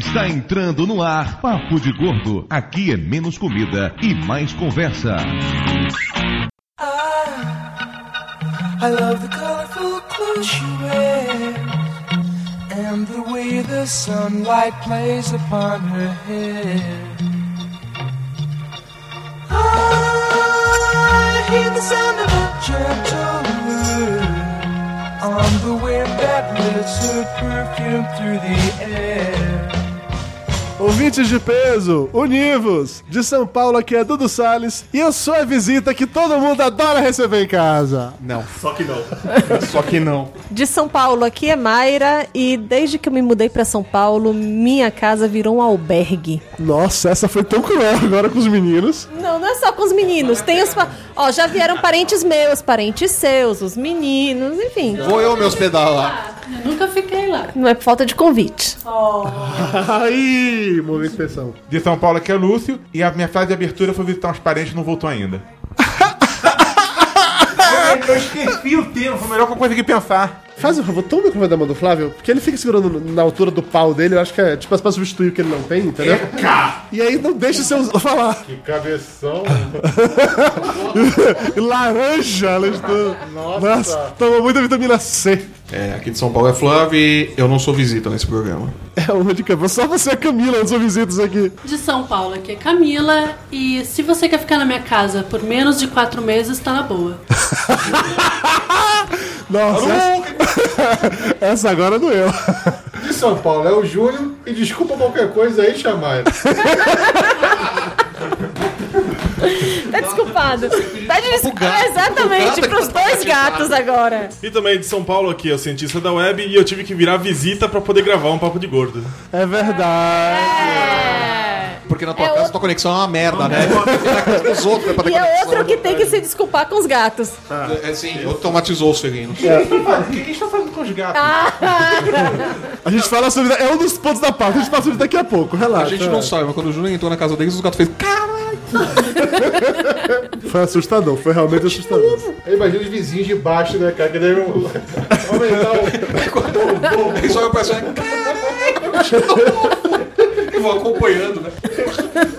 Está entrando no ar Papo de Gordo. Aqui é menos comida e mais conversa. I love the colorful clothes she wears and the way the sunlight plays upon her hair. I hear the sound of a gentle word on the wind that lifts her perfume through the air. Ouvintes de peso, univos! De São Paulo aqui é Dudu Salles e eu sou a visita que todo mundo adora receber em casa. Não. Só que não. Só que não. De São Paulo, aqui é Mayra e desde que eu me mudei pra São Paulo, minha casa virou um albergue. Nossa, essa foi tão cruel agora com os meninos. Não, não é só com os meninos, tem os... Ó, já vieram parentes meus, parentes seus, os meninos, enfim. Vou eu me hospedar lá. Eu nunca fiquei lá. Não é por falta de convite. Aí, momento de tensão. De São Paulo aqui é Lúcio e a minha frase de abertura foi visitar uns parentes e não voltou ainda. eu esqueci o tempo, foi melhor que eu consegui pensar. Faz um favor, toma o microfone da mão do Flávio, porque ele fica segurando na altura do pau dele, eu acho que é tipo pra substituir o que ele não tem, entendeu? E aí não deixa o seu falar. Que cabeção. Laranja, além de tudo. Nossa, toma muita vitamina C. É, aqui de São Paulo é Flávio e eu não sou visita nesse programa. É uma de cabeça. Só você a Camila não são visitas aqui. De São Paulo, aqui é Camila. E se você quer ficar na minha casa por menos de quatro meses, tá na boa. Nossa, essa, agora doeu. De São Paulo é o Júlio e desculpa qualquer coisa aí, chamar. Tá desculpado. Tá desculpado. Exatamente, pros dois gatos agora. E também de São Paulo aqui, eu cientista da web, e eu tive que virar visita pra poder gravar um papo de gordo. É verdade. Porque na tua É casa outro- tua conexão é uma merda, né? Outros é pra ter E é outro que tem que se desculpar com os gatos. É sim, automatizou os felinos. O que a gente tá fazendo com os gatos? A gente fala sobre. É um dos pontos da pauta, a gente fala sobre daqui a pouco, relaxa. A gente não sabe, mas quando o Júnior entrou na casa deles, os gatos fez caralho. Foi assustador, foi realmente assustador. Eu imagino os vizinhos de baixo, né, cara? Que devem aumentar o. Eles olham pra cima, caralho. Vão acompanhando, né?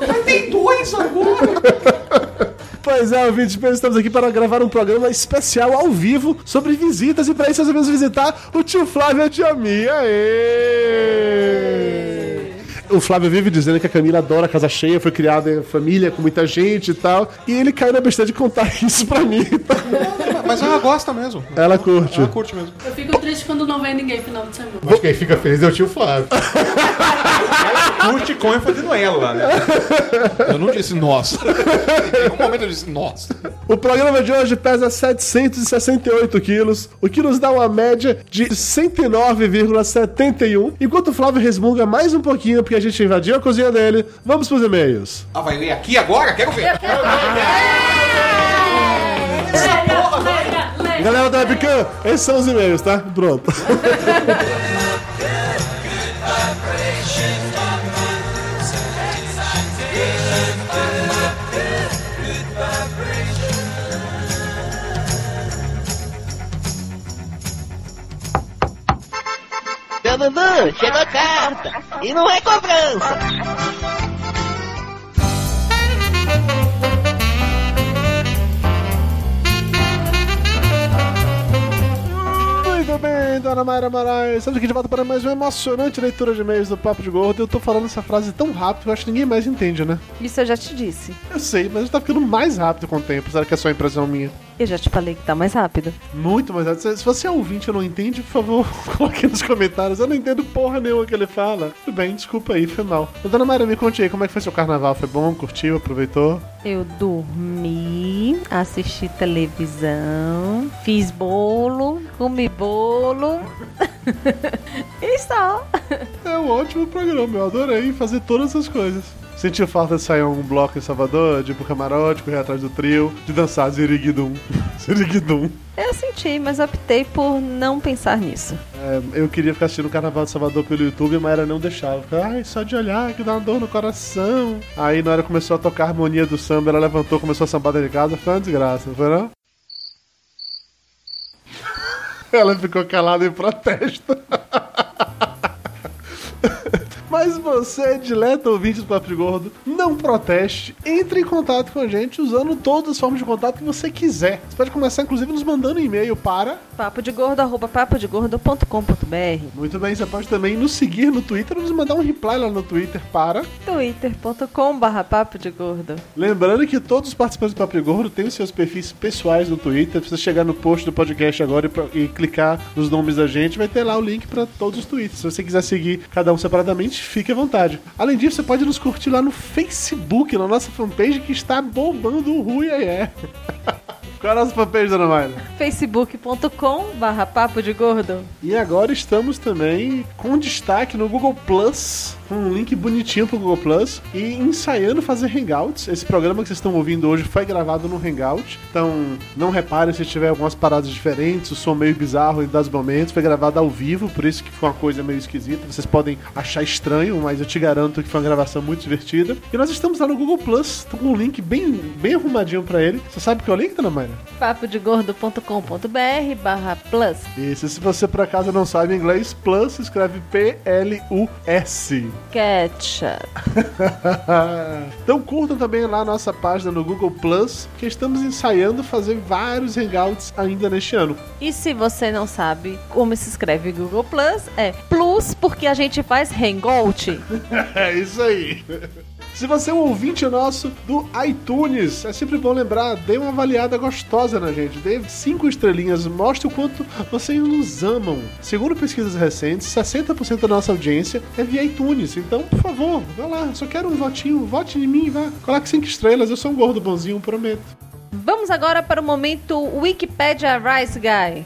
Mas tem dois agora. Pois é, ouvintes, estamos aqui para gravar um programa especial ao vivo sobre visitas e para isso nós vamos visitar o tio Flávio e a tia Mia. Aê! O Flávio vive dizendo que a Camila adora a casa cheia, foi criada em família com muita gente e tal. E ele caiu na besteira de contar isso pra mim. Mas ela gosta mesmo. Ela curte. Ela curte mesmo. Eu fico triste quando não vem ninguém final de semana. Mas quem fica feliz é o tio Flávio. Curte com ênfase no ela, né? Eu não disse nossa. Em nenhum momento eu disse nossa. O programa de hoje pesa 768 quilos, o que nos dá uma média de 109,71. Enquanto o Flávio resmunga mais um pouquinho, porque a gente invadiu a cozinha dele, vamos pros e-mails. Ah, vai ler aqui agora? Quero ver. Galera da webcam, esses são os e-mails, tá? Pronto. Dudu, chegou carta. E não é cobrança. Muito bem, dona Mayra Moraes. Estamos aqui de volta para mais uma emocionante leitura de e-mails do Papo de Gordo. Eu tô falando essa frase tão rápido que eu acho que ninguém mais entende, né? Isso eu já te disse. Eu sei, mas tá ficando mais rápido com o tempo. Será que é só impressão minha? Eu já te falei que tá mais rápido. Muito mais rápido. Se você é ouvinte e não entende, por favor, coloque nos comentários. Eu não entendo porra nenhuma que ele fala. Tudo bem, desculpa aí, foi mal. Dona Mayra, me conte aí, como é que foi seu carnaval? Foi bom? Curtiu? Aproveitou? Eu dormi, assisti televisão, fiz bolo, comi bolo. e só. É um ótimo programa, eu adorei fazer todas essas coisas. Sentiu falta de sair um bloco em Salvador, de ir pro camarote, correr atrás do trio, de dançar Ziriguidum. Ziriguidum. Eu senti, mas optei por não pensar nisso. É, eu queria ficar assistindo o Carnaval de Salvador pelo YouTube, mas ela não deixava. Ficava, Ai, só de olhar que dá uma dor no coração. Aí na hora começou a tocar a harmonia do samba, ela levantou, começou a sambar dentro de casa, foi uma desgraça, não foi não? Ela ficou calada em protesto. Mas você, dileto ouvinte do Papo de Gordo, não proteste. Entre em contato com a gente usando todas as formas de contato que você quiser. Você pode começar, inclusive, nos mandando um e-mail para. Papo de gordo, arroba papodegordo.com.br Muito bem, você pode também nos seguir no Twitter ou nos mandar um reply lá no Twitter para. twitter.com barra papo de gordo. Lembrando que todos os participantes do Papo de Gordo têm os seus perfis pessoais no Twitter. Precisa chegar no post do podcast agora e, e clicar nos nomes da gente, vai ter lá o link para todos os tweets. Se você quiser seguir cada um separadamente, fique à vontade. Além disso, você pode nos curtir lá no Facebook, na nossa fanpage que está bombando o Rui aí é. Qual é a nossa fanpage, dona Mayra? facebook.com barra papo de gordo. E agora estamos também com destaque no Google Plus, com um link bonitinho pro Google Plus, e ensaiando fazer Hangouts. Esse programa que vocês estão ouvindo hoje foi gravado no Hangout, então não reparem se tiver algumas paradas diferentes, o som meio bizarro em dados momentos, foi gravado ao vivo, por isso que foi uma coisa meio esquisita. Vocês podem achar estranho, mas eu te garanto que foi uma gravação muito divertida. E nós estamos lá no Google Plus, com um link bem, bem arrumadinho pra ele. Você sabe qual é o link, dona Mayra? papodegordo.com.br barra plus. Isso, se você por acaso não sabe inglês, Plus escreve P-L-U-S. Ketchup. então curtam também lá a nossa página no Google Plus, que estamos ensaiando fazer vários hangouts ainda neste ano. E se você não sabe como se escreve Google Plus, é plus porque a gente faz hangout. É isso aí. Se você é um ouvinte nosso do iTunes, é sempre bom lembrar, dê uma avaliada gostosa na gente, dê cinco estrelinhas, mostre o quanto vocês nos amam. Segundo pesquisas recentes, 60% da nossa audiência é via iTunes, então, por favor, vá lá, só quero um votinho, vote em mim, vá, coloque cinco estrelas, eu sou um gordo bonzinho, prometo. Vamos agora para o momento Wikipedia Rice Guy.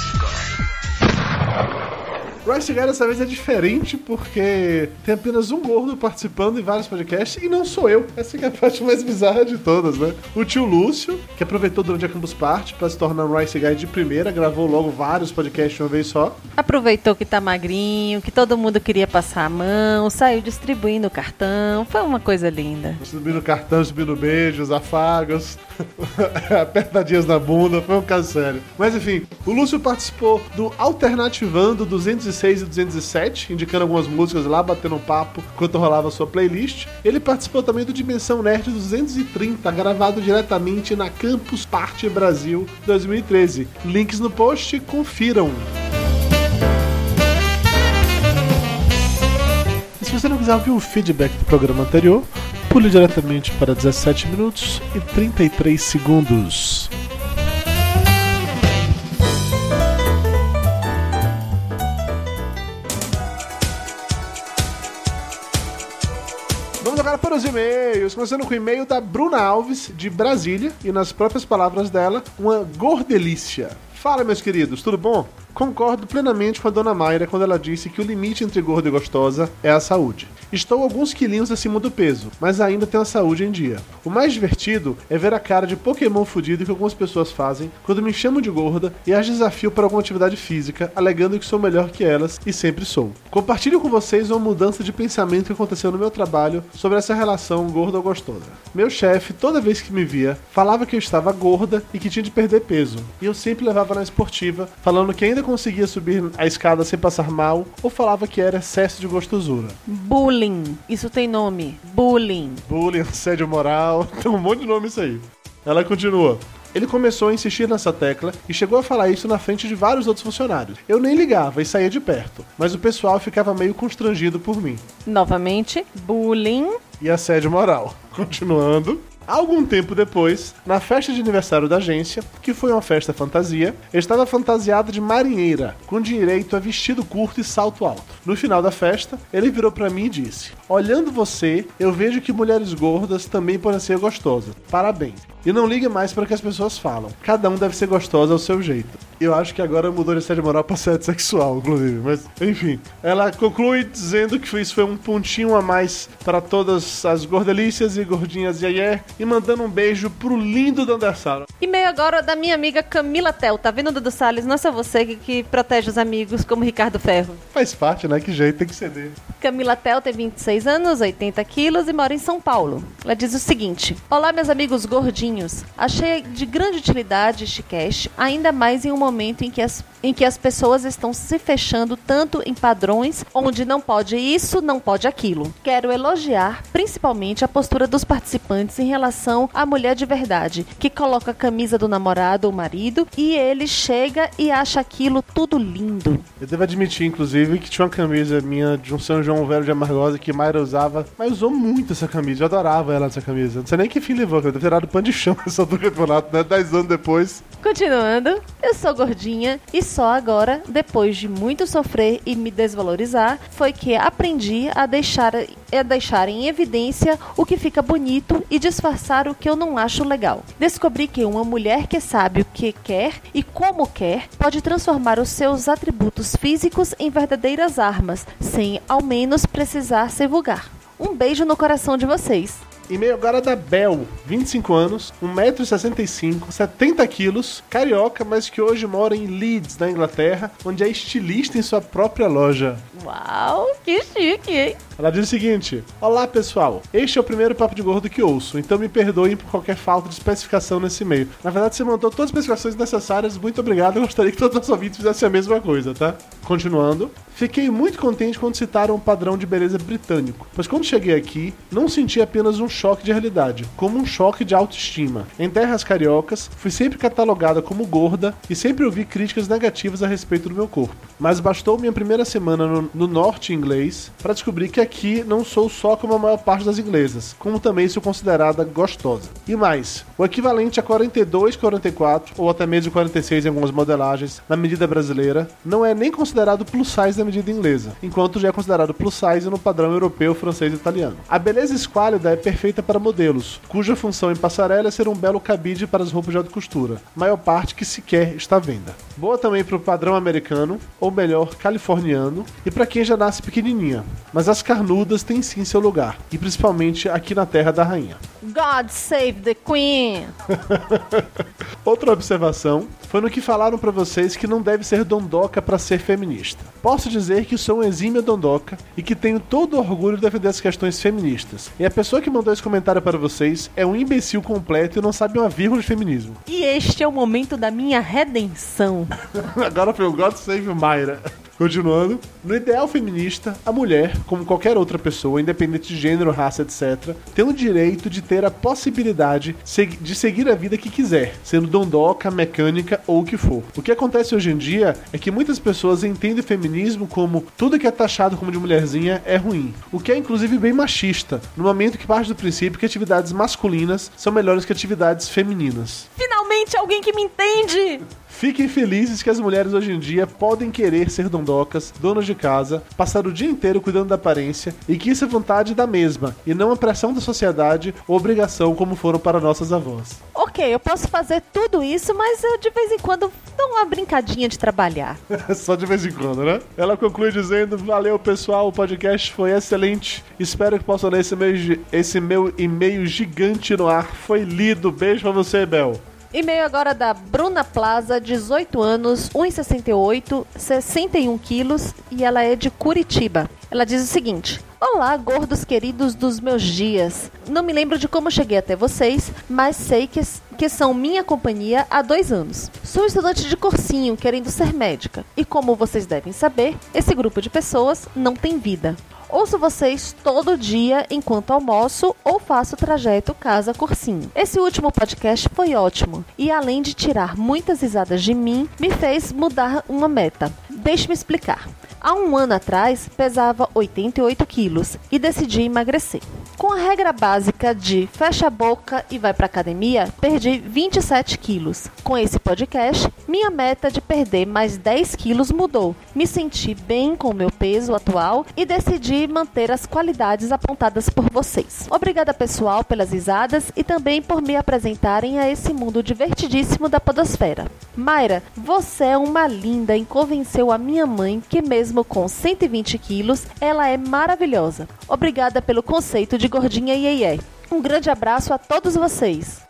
Rice Guy dessa vez é diferente porque tem apenas um gordo participando em vários podcasts e não sou eu. Essa é a parte mais bizarra de todas, né? O tio Lúcio, que aproveitou durante a Campus Party para se tornar um Rice Guy de primeira, gravou logo vários podcasts de uma vez só. Aproveitou que tá magrinho, que todo mundo queria passar a mão, saiu distribuindo o cartão. Foi uma coisa linda. Subindo cartão, subindo beijos, afagos, apertadinhas na bunda, foi um caso sério. Mas enfim, o Lúcio participou do Alternativando 206 e 207, indicando algumas músicas lá, batendo um papo enquanto rolava a sua playlist. Ele participou também do Dimensão Nerd 230, gravado diretamente na Campus Party Brasil 2013. Links no post, confiram. E se você não quiser ouvir o feedback do programa anterior, pule diretamente para 17 minutos e 33 segundos. Para os e-mails. Começando com o e-mail da Bruna Alves, de Brasília, e nas próprias palavras dela, uma gordelícia. Fala, meus queridos, tudo bom? Concordo plenamente com a dona Mayra quando ela disse que o limite entre gordo e gostosa é a saúde. Estou alguns quilinhos acima do peso, mas ainda tenho a saúde em dia. O mais divertido é ver a cara de Pokémon fudido que algumas pessoas fazem quando me chamam de gorda e as desafio para alguma atividade física, alegando que sou melhor que elas e sempre sou. Compartilho com vocês uma mudança de pensamento que aconteceu no meu trabalho sobre essa relação gorda ou gostosa. Meu chefe, toda vez que me via, falava que eu estava gorda e que tinha de perder peso, e eu sempre levava na esportiva, falando que ainda conseguia subir a escada sem passar mal, ou falava que era excesso de gostosura. Bullying. Isso tem nome. Bullying. Bullying, assédio moral, tem um monte de nome isso aí. Ela continua. Ele começou a insistir nessa tecla e chegou a falar isso na frente de vários outros funcionários. Eu nem ligava e saía de perto, mas o pessoal ficava meio constrangido por mim. Novamente, bullying. E assédio moral. Continuando. Algum tempo depois, na festa de aniversário da agência, que foi uma festa fantasia, estava fantasiado de marinheira, com direito a vestido curto e salto alto. No final da festa, ele virou para mim e disse: Olhando você, eu vejo que mulheres gordas também podem ser gostosas. Parabéns. E não ligue mais para o que as pessoas falam. Cada um deve ser gostosa ao seu jeito. Eu acho que agora mudou de assédio moral para assédio sexual, inclusive. Mas, enfim. Ela conclui dizendo que isso foi um pontinho a mais para todas as gordelícias e gordinhas Yayé. E mandando um beijo pro lindo Dandassaro. E-mail agora da minha amiga Camila Tel. Tá vendo, Dudu Salles? Não é só você que, que protege os amigos como Ricardo Ferro. Faz parte, né? Que jeito, tem que ceder. Camila Tel tem 26 anos, 80 quilos e mora em São Paulo. Ela diz o seguinte: Olá, meus amigos gordinhos. Achei de grande utilidade este cast, ainda mais em um momento em que as em que as pessoas estão se fechando tanto em padrões onde não pode isso, não pode aquilo. Quero elogiar principalmente a postura dos participantes em relação à mulher de verdade, que coloca a camisa do namorado ou marido e ele chega e acha aquilo tudo lindo. Eu devo admitir, inclusive, que tinha uma camisa minha de um São João Velho de Amargosa que Mayra usava, mas usou muito essa camisa. Eu adorava ela nessa camisa. Não sei nem que fim levou, eu deve ter dado pano de chão nessa do campeonato, né? Dez anos depois. Continuando, eu sou gordinha e só agora, depois de muito sofrer e me desvalorizar, foi que aprendi a deixar, a deixar em evidência o que fica bonito e disfarçar o que eu não acho legal. Descobri que uma mulher que sabe o que quer e como quer pode transformar os seus atributos físicos em verdadeiras armas, sem ao menos precisar ser vulgar. Um beijo no coração de vocês. E-mail agora da Bel, 25 anos, 1,65m, 70 quilos, carioca, mas que hoje mora em Leeds, na Inglaterra, onde é estilista em sua própria loja. Uau, que chique, hein? Ela diz o seguinte: Olá pessoal, este é o primeiro papo de gordo que ouço, então me perdoem por qualquer falta de especificação nesse e-mail. Na verdade, você mandou todas as especificações necessárias, muito obrigado. Eu gostaria que todos os ouvintes fizessem a mesma coisa, tá? Continuando. Fiquei muito contente quando citaram o padrão de beleza britânico, pois quando cheguei aqui, não senti apenas um choque de realidade, como um choque de autoestima. Em terras cariocas, fui sempre catalogada como gorda e sempre ouvi críticas negativas a respeito do meu corpo. Mas bastou minha primeira semana no, no norte inglês para descobrir que aqui não sou só como a maior parte das inglesas, como também sou considerada gostosa. E mais, o equivalente a 42, 44 ou até mesmo 46 em algumas modelagens na medida brasileira não é nem considerado plus size na medida inglesa, enquanto já é considerado plus size no padrão europeu, francês e italiano. A beleza esquálida é perfeita para modelos, cuja função em passarela é ser um belo cabide para as roupas de alta costura, maior parte que sequer está à venda. Boa também para o padrão americano, ou melhor, californiano, e para quem já nasce pequenininha. Mas as carnudas têm sim seu lugar, e principalmente aqui na terra da rainha. God save the Queen! Outra observação foi no que falaram para vocês que não deve ser dondoca para ser feminista. Posso dizer que sou um exímio dondoca e que tenho todo o orgulho de defender as questões feministas. E a pessoa que mandou esse comentário para vocês é um imbecil completo e não sabe uma vírgula de feminismo. E este é o momento da minha redenção. Agora foi o God Save Mayra. Continuando, no ideal feminista, a mulher, como qualquer outra pessoa, independente de gênero, raça, etc., tem o direito de ter a possibilidade de seguir a vida que quiser, sendo dondoca, mecânica ou o que for. O que acontece hoje em dia é que muitas pessoas entendem o feminismo como tudo que é taxado como de mulherzinha é ruim, o que é inclusive bem machista, no momento que parte do princípio que atividades masculinas são melhores que atividades femininas. Finalmente alguém que me entende! Fiquem felizes que as mulheres hoje em dia podem querer ser dondocas, donas de casa, passar o dia inteiro cuidando da aparência e que isso é vontade da mesma e não a pressão da sociedade ou obrigação como foram para nossas avós. Ok, eu posso fazer tudo isso, mas eu de vez em quando dou uma brincadinha de trabalhar. Só de vez em quando, né? Ela conclui dizendo: Valeu pessoal, o podcast foi excelente. Espero que possam ler esse meu, esse meu e-mail gigante no ar. Foi lido. Beijo pra você, Bel. E-mail agora da Bruna Plaza, 18 anos, 1,68, 61 quilos e ela é de Curitiba. Ela diz o seguinte: Olá, gordos queridos dos meus dias. Não me lembro de como cheguei até vocês, mas sei que, que são minha companhia há dois anos. Sou estudante de cursinho, querendo ser médica. E como vocês devem saber, esse grupo de pessoas não tem vida. Ouço vocês todo dia enquanto almoço ou faço o trajeto casa-cursinho. Esse último podcast foi ótimo e, além de tirar muitas risadas de mim, me fez mudar uma meta. Deixe-me explicar. Há um ano atrás, pesava 88 quilos e decidi emagrecer. Com a regra básica de fecha a boca e vai para academia, perdi 27 quilos. Com esse podcast, minha meta de perder mais 10 quilos mudou. Me senti bem com meu peso atual e decidi manter as qualidades apontadas por vocês. Obrigada, pessoal, pelas risadas e também por me apresentarem a esse mundo divertidíssimo da podosfera. Mayra, você é uma linda e convenceu a minha mãe que mesmo com 120 quilos, ela é maravilhosa. Obrigada pelo conceito de gordinha iê Um grande abraço a todos vocês.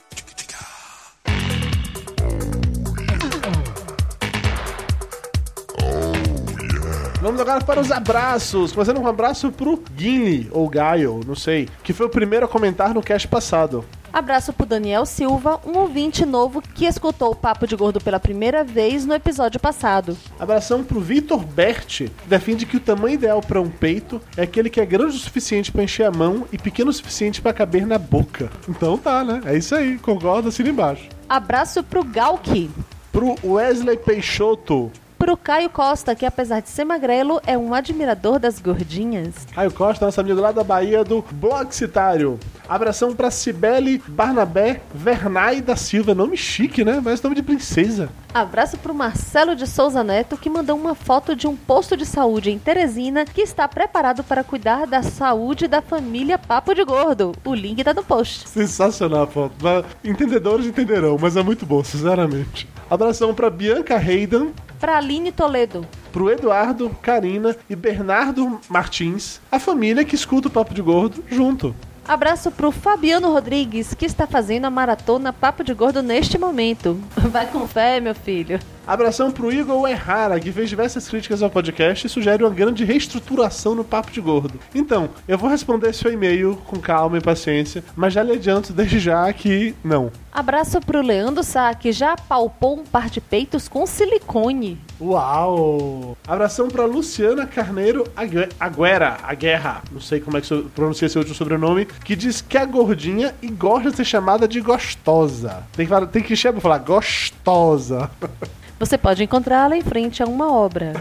Vamos agora para os abraços. Começando com um abraço pro Guine, ou Gaio, não sei, que foi o primeiro a comentar no cast passado. Abraço pro Daniel Silva, um ouvinte novo que escutou o Papo de Gordo pela primeira vez no episódio passado. Abração pro Vitor Berti, que defende que o tamanho ideal para um peito é aquele que é grande o suficiente para encher a mão e pequeno o suficiente para caber na boca. Então tá, né? É isso aí, concordo, assina embaixo. Abraço pro Galki. Pro Wesley Peixoto, Pro Caio Costa, que apesar de ser magrelo, é um admirador das gordinhas. Caio Costa, nosso amigo lá da Bahia do Blog Citário. Abração pra Cibele Barnabé Vernay da Silva. Nome chique, né? Mas nome de princesa. Abraço pro Marcelo de Souza Neto, que mandou uma foto de um posto de saúde em Teresina que está preparado para cuidar da saúde da família Papo de Gordo. O link tá no post. Sensacional a foto. Entendedores entenderão, mas é muito bom, sinceramente. Abração pra Bianca Hayden, Pra Aline Toledo. pro Eduardo, Karina e Bernardo Martins, a família que escuta o Papo de Gordo junto. Abraço pro Fabiano Rodrigues, que está fazendo a maratona Papo de Gordo neste momento. Vai com fé, meu filho. Abração pro Igor Errara, que fez diversas críticas ao podcast e sugere uma grande reestruturação no Papo de Gordo. Então, eu vou responder seu e-mail com calma e paciência, mas já lhe adianto desde já que não. Abraço pro Leandro Sá, que já palpou um par de peitos com silicone. Uau! Abração pra Luciana Carneiro Ague- Aguera, a guerra, não sei como é que pronuncia esse último sobrenome, que diz que é gordinha e gosta de ser chamada de gostosa. Tem que, falar- tem que encher pra falar gostosa. Você pode encontrá-la em frente a uma obra.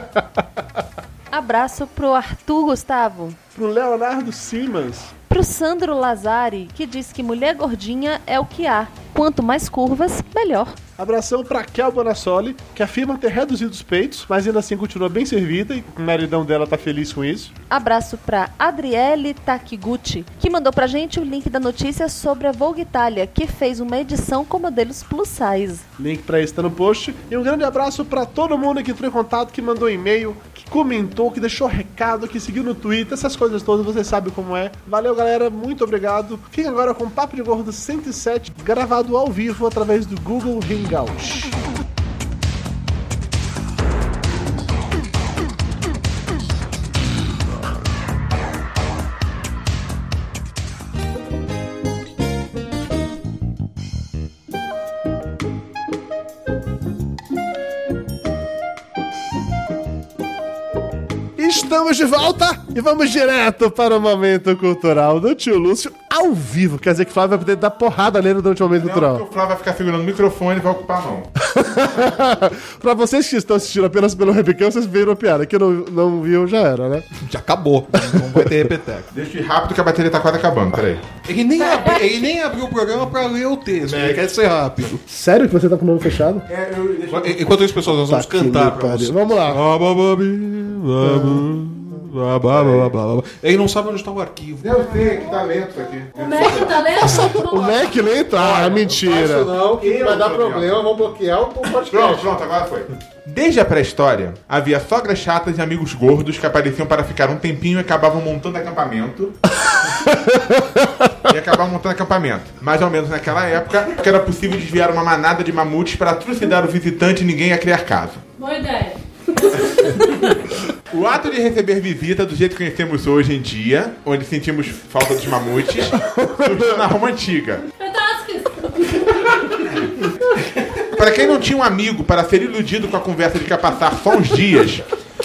Abraço pro Arthur Gustavo. Pro Leonardo Simas. Pro Sandro Lazari, que diz que mulher gordinha é o que há. Quanto mais curvas, melhor. Abração pra Kel Bonassoli, que afirma ter reduzido os peitos, mas ainda assim continua bem servida e o maridão dela tá feliz com isso. Abraço pra Adriele Takiguchi, que mandou pra gente o link da notícia sobre a Vogue Itália, que fez uma edição com modelos plus size. Link pra isso tá no post. E um grande abraço pra todo mundo que entrou em contato, que mandou e-mail, que comentou, que deixou recado, que seguiu no Twitter, essas coisas todas, você sabe como é. Valeu, galera, muito obrigado. Fica agora com o Papo de Gordo 107, gravado ao vivo através do Google Hangout. Estamos de volta e vamos direto para o momento cultural do tio Lúcio ao vivo. Quer dizer que o Flávio vai poder dar porrada nele durante o momento Não, cultural. o Flávio vai ficar segurando o microfone e vai ocupar a mão. pra vocês que estão assistindo apenas pelo webcam, vocês viram a piada. Quem não, não viu, já era, né? Já acabou. Não vai ter repeteco. Deixa eu ir rápido que a bateria tá quase acabando, peraí. Ele nem, abri- ele nem abriu o programa pra ler o texto. Ele quer ser rápido. Sério que você tá com o nome fechado? É, eu, deixa eu... Enquanto isso, pessoal, nós vamos Tá cantar pra pariu. você. Vamos lá. Ele não sabe onde está o arquivo. Eu sei, que talento isso aqui. O Mac tá lendo? O Mac lento? Ah, mentira. Não, que Eu vai dar problema, vão bloquear o podcast. Pronto, pronto, agora foi. Desde a pré-história, havia sogras chatas e amigos gordos que apareciam para ficar um tempinho e acabavam montando acampamento. e acabavam montando acampamento. Mais ou menos naquela época, que era possível desviar uma manada de mamutes para trucidar o visitante e ninguém ia criar caso. Boa ideia. O ato de receber visita do jeito que conhecemos hoje em dia, onde sentimos falta dos mamutes, surgiu na Roma Antiga. Para quem não tinha um amigo para ser iludido com a conversa de que ia passar só uns dias,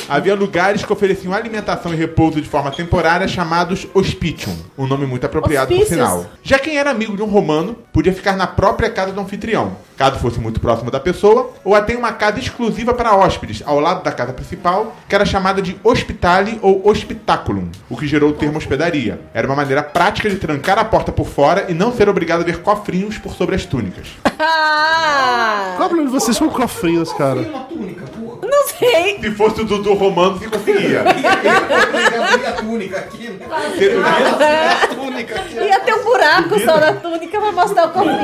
havia lugares que ofereciam alimentação e repouso de forma temporária chamados hospitium, um nome muito apropriado por sinal. Já quem era amigo de um romano podia ficar na própria casa do anfitrião, caso fosse muito próximo da pessoa, ou até em uma casa exclusiva para hóspedes, ao lado da casa principal, que era chamada de hospitale ou hospitaculum, o que gerou o termo hospedaria. Era uma maneira prática de trancar a porta por fora e não ser obrigado a ver cofrinhos por sobre as túnicas. Qual é o problema de vocês com cofrinhos, cara? Uma túnica, pô. Não sei. Se fosse o Dudu Romano, você conseguia. Abrir a túnica aqui. A túnica aqui. Ia ter um buraco só na túnica pra mostrar o corpinho.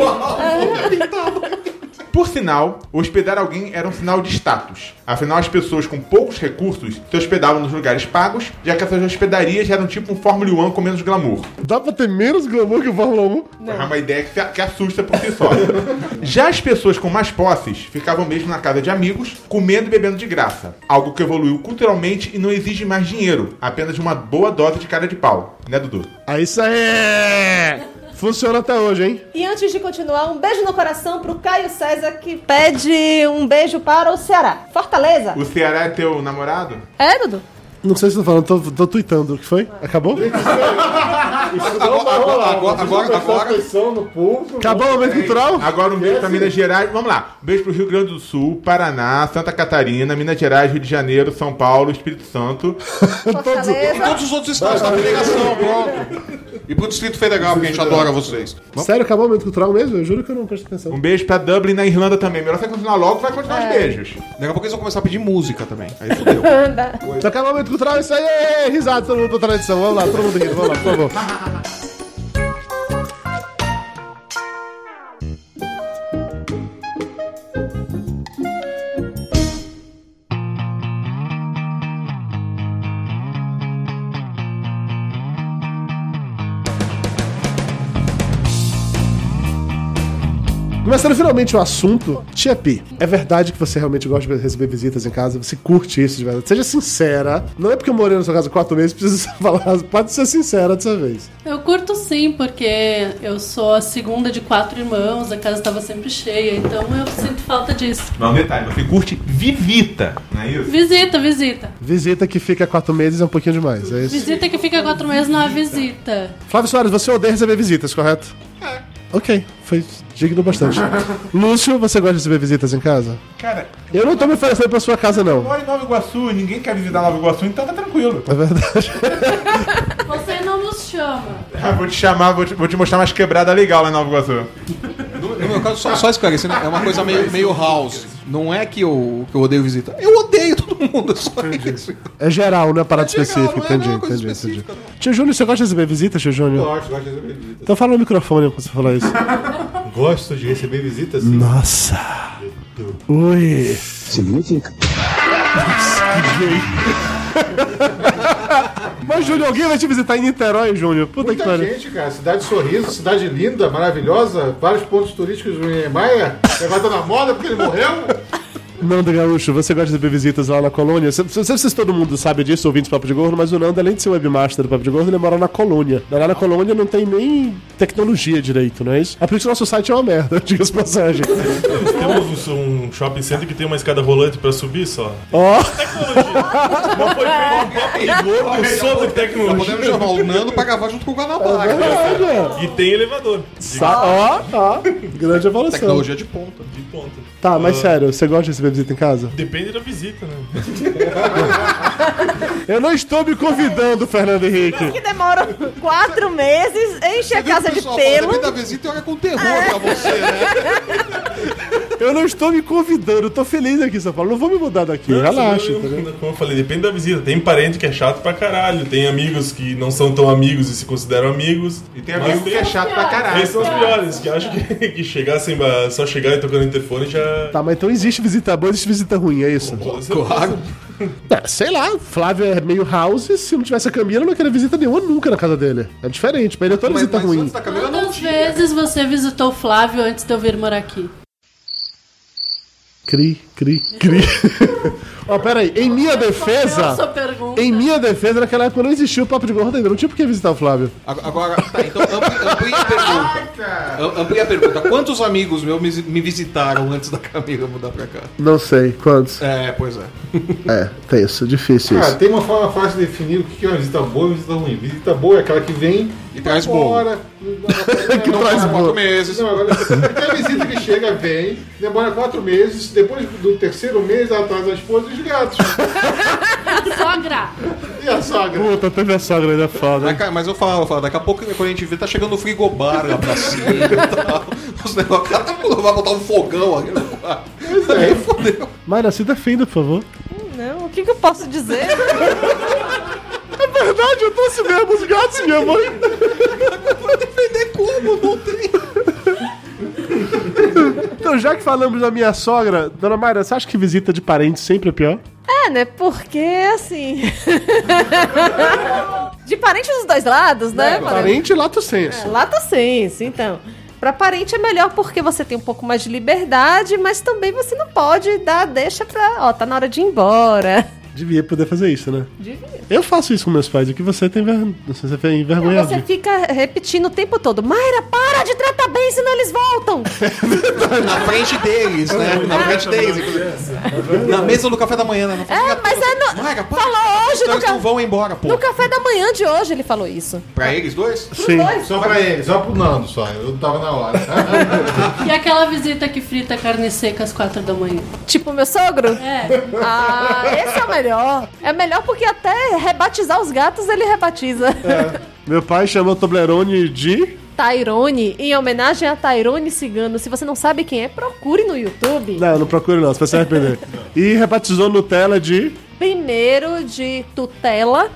Por sinal, hospedar alguém era um sinal de status. Afinal, as pessoas com poucos recursos se hospedavam nos lugares pagos, já que essas hospedarias eram tipo um Fórmula 1 com menos glamour. Dá pra ter menos glamour que o Fórmula 1? É uma ideia que, que assusta por si só. Já as pessoas com mais posses ficavam mesmo na casa de amigos, comendo e bebendo de graça. Algo que evoluiu culturalmente e não exige mais dinheiro, apenas uma boa dose de cara de pau. Né, Dudu? É isso aí! Funciona até hoje, hein? E antes de continuar, um beijo no coração pro Caio César que pede um beijo para o Ceará. Fortaleza. O Ceará é teu namorado? É, Dudu? Não sei se tô falando, tô, tô tweetando. O que foi? Acabou? Agora, agora, agora, agora, atenção no pulso. Acabou o momento cultural? Agora um beijo pra Minas Gerais. Vamos lá. Um beijo pro Rio Grande do Sul, Paraná, Santa Catarina, Minas Gerais, Rio de Janeiro, São Paulo, Espírito Santo. E Fortaleza. todos os outros estados da federação, pronto. E pro Distrito Federal, porque a gente adora vocês. Sério, acabou o momento cultural mesmo? Eu juro que eu não presto atenção. Um beijo pra Dublin na Irlanda também. Melhor você continuar logo, vai continuar os beijos. Daqui a pouco eles vão começar a pedir música também. Aí fodeu. Então acabou o momento cultural, é isso aí! Risada, todo mundo pra tradição. Vamos lá, todo mundo rindo, vamos lá, por favor. Começando finalmente o assunto, Tia P, é verdade que você realmente gosta de receber visitas em casa? Você curte isso de verdade? Seja sincera. Não é porque eu morei na sua casa quatro meses, precisa falar. Pode ser sincera dessa vez. Eu curto sim, porque eu sou a segunda de quatro irmãos, a casa estava sempre cheia, então eu sinto falta disso. Mas um detalhe, você curte visita, não é isso? Visita, visita. Visita que fica quatro meses é um pouquinho demais, é isso? Visita que fica quatro meses não é visita. Flávio Soares, você odeia receber visitas, correto? É. Ok, foi digno bastante. Lúcio, você gosta de receber visitas em casa? Cara, Eu não tô me oferecendo pra sua casa, eu não. moro em Nova Iguaçu, ninguém quer visitar Nova Iguaçu, então tá tranquilo. É verdade. Você não nos chama. Ah, vou te chamar, vou te, vou te mostrar umas quebradas legais lá em Nova Iguaçu. No, no meu caso, só, só esclarecendo, é uma coisa meio, meio house. Não é que eu, que eu odeio visita. Eu odeio todo mundo, é só isso. É geral, não é parada É geral, específica. não é- entendi, é coisa entendi, entendi. específica, Tio Júnior, você gosta de receber visitas, tio Júnior? Gosto, gosto de receber visita. Então fala no microfone quando você falar isso. Gosto de receber visita, sim. Nossa. Oi. Significa. Mas, Júnior, alguém vai te visitar em Niterói, Júnior? Puta que Muita pariu. gente, cara. Cidade de Sorriso, cidade linda, maravilhosa. Vários pontos turísticos do Niemeyer. Agora tá na moda porque ele morreu. Nando Gaúcho, você gosta de receber visitas lá na colônia? Não sei se todo mundo sabe disso, ouvintes do Papo de Gordo, mas o Nando, além de ser webmaster do Papo de Gordo, ele mora na colônia. Lá na colônia não tem nem tecnologia direito, não é isso? É por isso que o nosso site é uma merda, diga-se de passagem. Temos um shopping center que tem uma escada rolante pra subir só. Ó, Não foi feito um papo gordo sobre tecnologia. chamar o Nando pra gravar junto com o Guanabara. verdade. E tem elevador. Ó, ó, grande evolução. Tecnologia de ponta. De ponta. Tá, mas sério, você gosta de receber visita em casa? Depende da visita, né? Eu não estou me convidando, Fernando Henrique. Que demora quatro meses, enche a casa de pelo. Depende da visita e olha com terror pra você, né? Eu não estou me convidando, eu tô feliz aqui em São Paulo. Não vou me mudar daqui, relaxa, Eu- entendeu? Como eu falei, depende da visita. Tem parente que é chato pra caralho. Tem amigos que não são tão amigos e se consideram amigos. E tem amigo que é chato pra caralho. Esses são os piores, que acham que, que chegar sem só chegar e tocando interfone já. Tá, mas então existe visita boa, existe visita ruim, é isso? Claro. É, sei lá, Flávio é meio house, se não tivesse a Camila, eu não queria visita nenhuma nunca na casa dele. É diferente, pra ele é toda Mas, visita mas ruim. antes da Camila não Quantas vezes você visitou o Flávio antes de eu vir morar aqui? Cri, cri, cri. Ó, pera aí, em minha defesa. pergunta. Em minha defesa, naquela época não existia o papo de gordo ainda, não tinha por que visitar o Flávio. Ag- Agora, tá, então ampli- amplia a pergunta. Am- Amplia a pergunta. Quantos amigos meus me visitaram antes da Camila mudar pra cá? Não sei, quantos? É, pois é. É, tenso, difícil Cara, isso. tem uma forma fácil de definir o que é uma visita boa e uma visita ruim. Visita boa é aquela que vem E traz bolo. Que não, traz não. Quatro meses. Não, agora, tem a visita que chega, vem, demora quatro meses, depois do terceiro mês ela traz a esposa e os gatos. Sogra! E a sogra? Puta, teve a sogra ainda foda. Mas, eu falo, eu falo, daqui a pouco quando a gente vê, tá chegando o frigobar lá pra cima e tal. Os negócios, o cara tá, vai botar um fogão aqui no quarto. É. Aí fodeu. Mayra, se defenda, por favor. que, que eu posso dizer? É verdade, eu trouxe mesmo os gatos, minha mãe. Defender como? Não tem. Então, já que falamos da minha sogra, dona Mayra, você acha que visita de parente sempre é pior? É, né? Porque, assim... de parente dos dois lados, né? Parente lato senso. É, lato senso, então. Pra parente é melhor porque você tem um pouco mais de liberdade, mas também você não pode dar deixa pra... Ó, tá na hora de ir embora. Devia poder fazer isso, né? Devia. Eu faço isso com meus pais, aqui você tem ver... você tem vergonha. Você fica repetindo o tempo todo. Mayra, para de tratar bem, senão eles voltam. Na frente deles, né? Na frente deles. inclusive. Na mesa do café da manhã, né? Não É, mas é no... Mayra, para. Falou hoje Então no, eles ca... não vão embora, pô. no café da manhã de hoje ele falou isso. Pra eles dois? Sim. Só pra ele, só pro Nando, só. Eu não tava na hora. E aquela visita que frita carne seca às quatro da manhã? Tipo meu sogro? É. Ah, esse é o melhor. É melhor porque até rebatizar os gatos ele rebatiza. Meu pai chama o Toblerone de... Tyrone, em homenagem a Tyrone Cigano. Se você não sabe quem é, procure no YouTube. Não, não procure não, você vai se arrepender. E rebatizou Nutella de... Primeiro de tutela,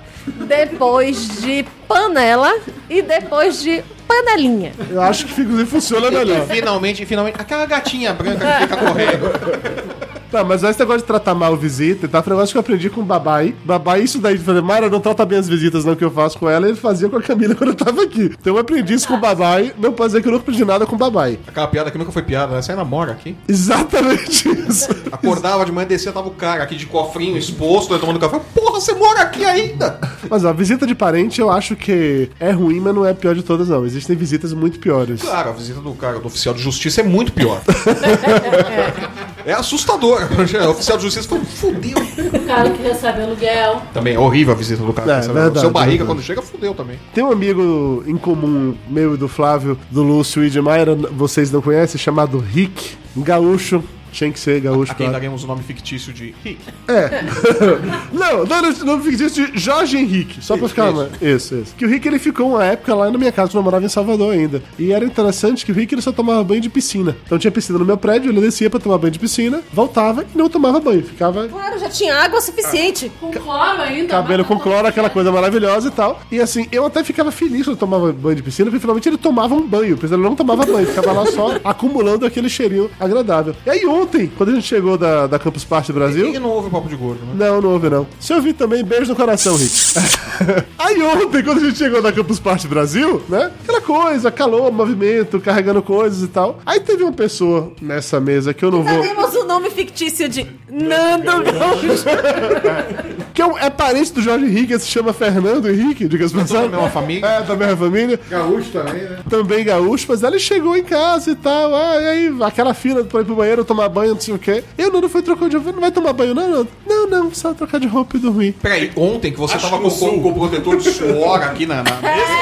depois de panela e depois de panelinha. Eu acho que inclusive funciona melhor. Finalmente, finalmente. Aquela gatinha branca que fica correndo. Tá, mas esse negócio de tratar mal visita, tá? Foi um negócio que eu aprendi com o Babai. Babai, isso daí de fazer, Mara, não trata bem as visitas não que eu faço com ela, ele fazia com a Camila quando eu tava aqui. Então eu aprendi isso com o Babai, não pode dizer que eu nunca aprendi nada com o Babai. Aquela piada que nunca foi piada, né? Você namora aqui. Exatamente isso. Acordava de manhã, descia, tava o cara aqui de cofrinho exposto, né, tomando café. Porra, você mora aqui ainda? Mas ó, visita de parente eu acho que é ruim, mas não é a pior de todas não. Existem visitas muito piores. Claro, a visita do cara, do oficial de justiça é muito pior. é assustador. O oficial de justiça falou, fudeu. O cara que recebe aluguel. Também é horrível a visita do cara. É, sabe? verdade, seu barriga, verdade. quando chega, fudeu também. Tem um amigo em comum meu e do Flávio, do Lúcio e de Mayra, vocês não conhecem, chamado Rick, um gaúcho. Tinha que ser gaúcho, A quem claro. daremos o nome fictício de Rick. É. não, não, não, não fique disso de Jorge Henrique, só pra ficar. isso. mais- Isso, isso. Que o Rick ele ficou uma época lá na minha casa, eu morava em Salvador ainda. E era interessante que o Rick ele só tomava banho de piscina. Então tinha piscina no meu prédio, ele descia pra tomar banho de piscina, voltava e não tomava banho. Ficava Claro, já tinha água suficiente. Com cloro ainda. cabelo com cloro, aquela coisa maravilhosa e tal. E assim, eu até ficava feliz quando eu tomava banho de piscina, porque finalmente ele tomava um banho. Porque ele não tomava banho, ficava lá só acumulando aquele cheirinho agradável. E aí ontem, quando a gente chegou da, da Campus Party Brasil. E não houve papo de gordo, né? Não, não houve não. Se eu vi também, beijo no coração, Rick. Aí ontem, quando a gente chegou na Campus Party Brasil, né? Aquela coisa, calor, movimento, carregando coisas e tal. Aí teve uma pessoa nessa mesa que eu não vou. Temos o nome fictício de Nando Gaúcho. Que é, um- é parente do Jorge Henrique, se chama Fernando Henrique, diga-se Da passagem. mesma família. É, da mesma família. Gaúcho também, né? Também gaúcho, mas ela chegou em casa e tal. Ah, e aí, aquela fila pra ir pro banheiro tomar banho, não sei o quê. Eu não, não foi trocou de roupa. Não vai tomar banho, não, não. Não, não, só trocar de roupa e dormir. Peraí, ontem que você Acho tava que com, com, com o protetor de suor aqui na. na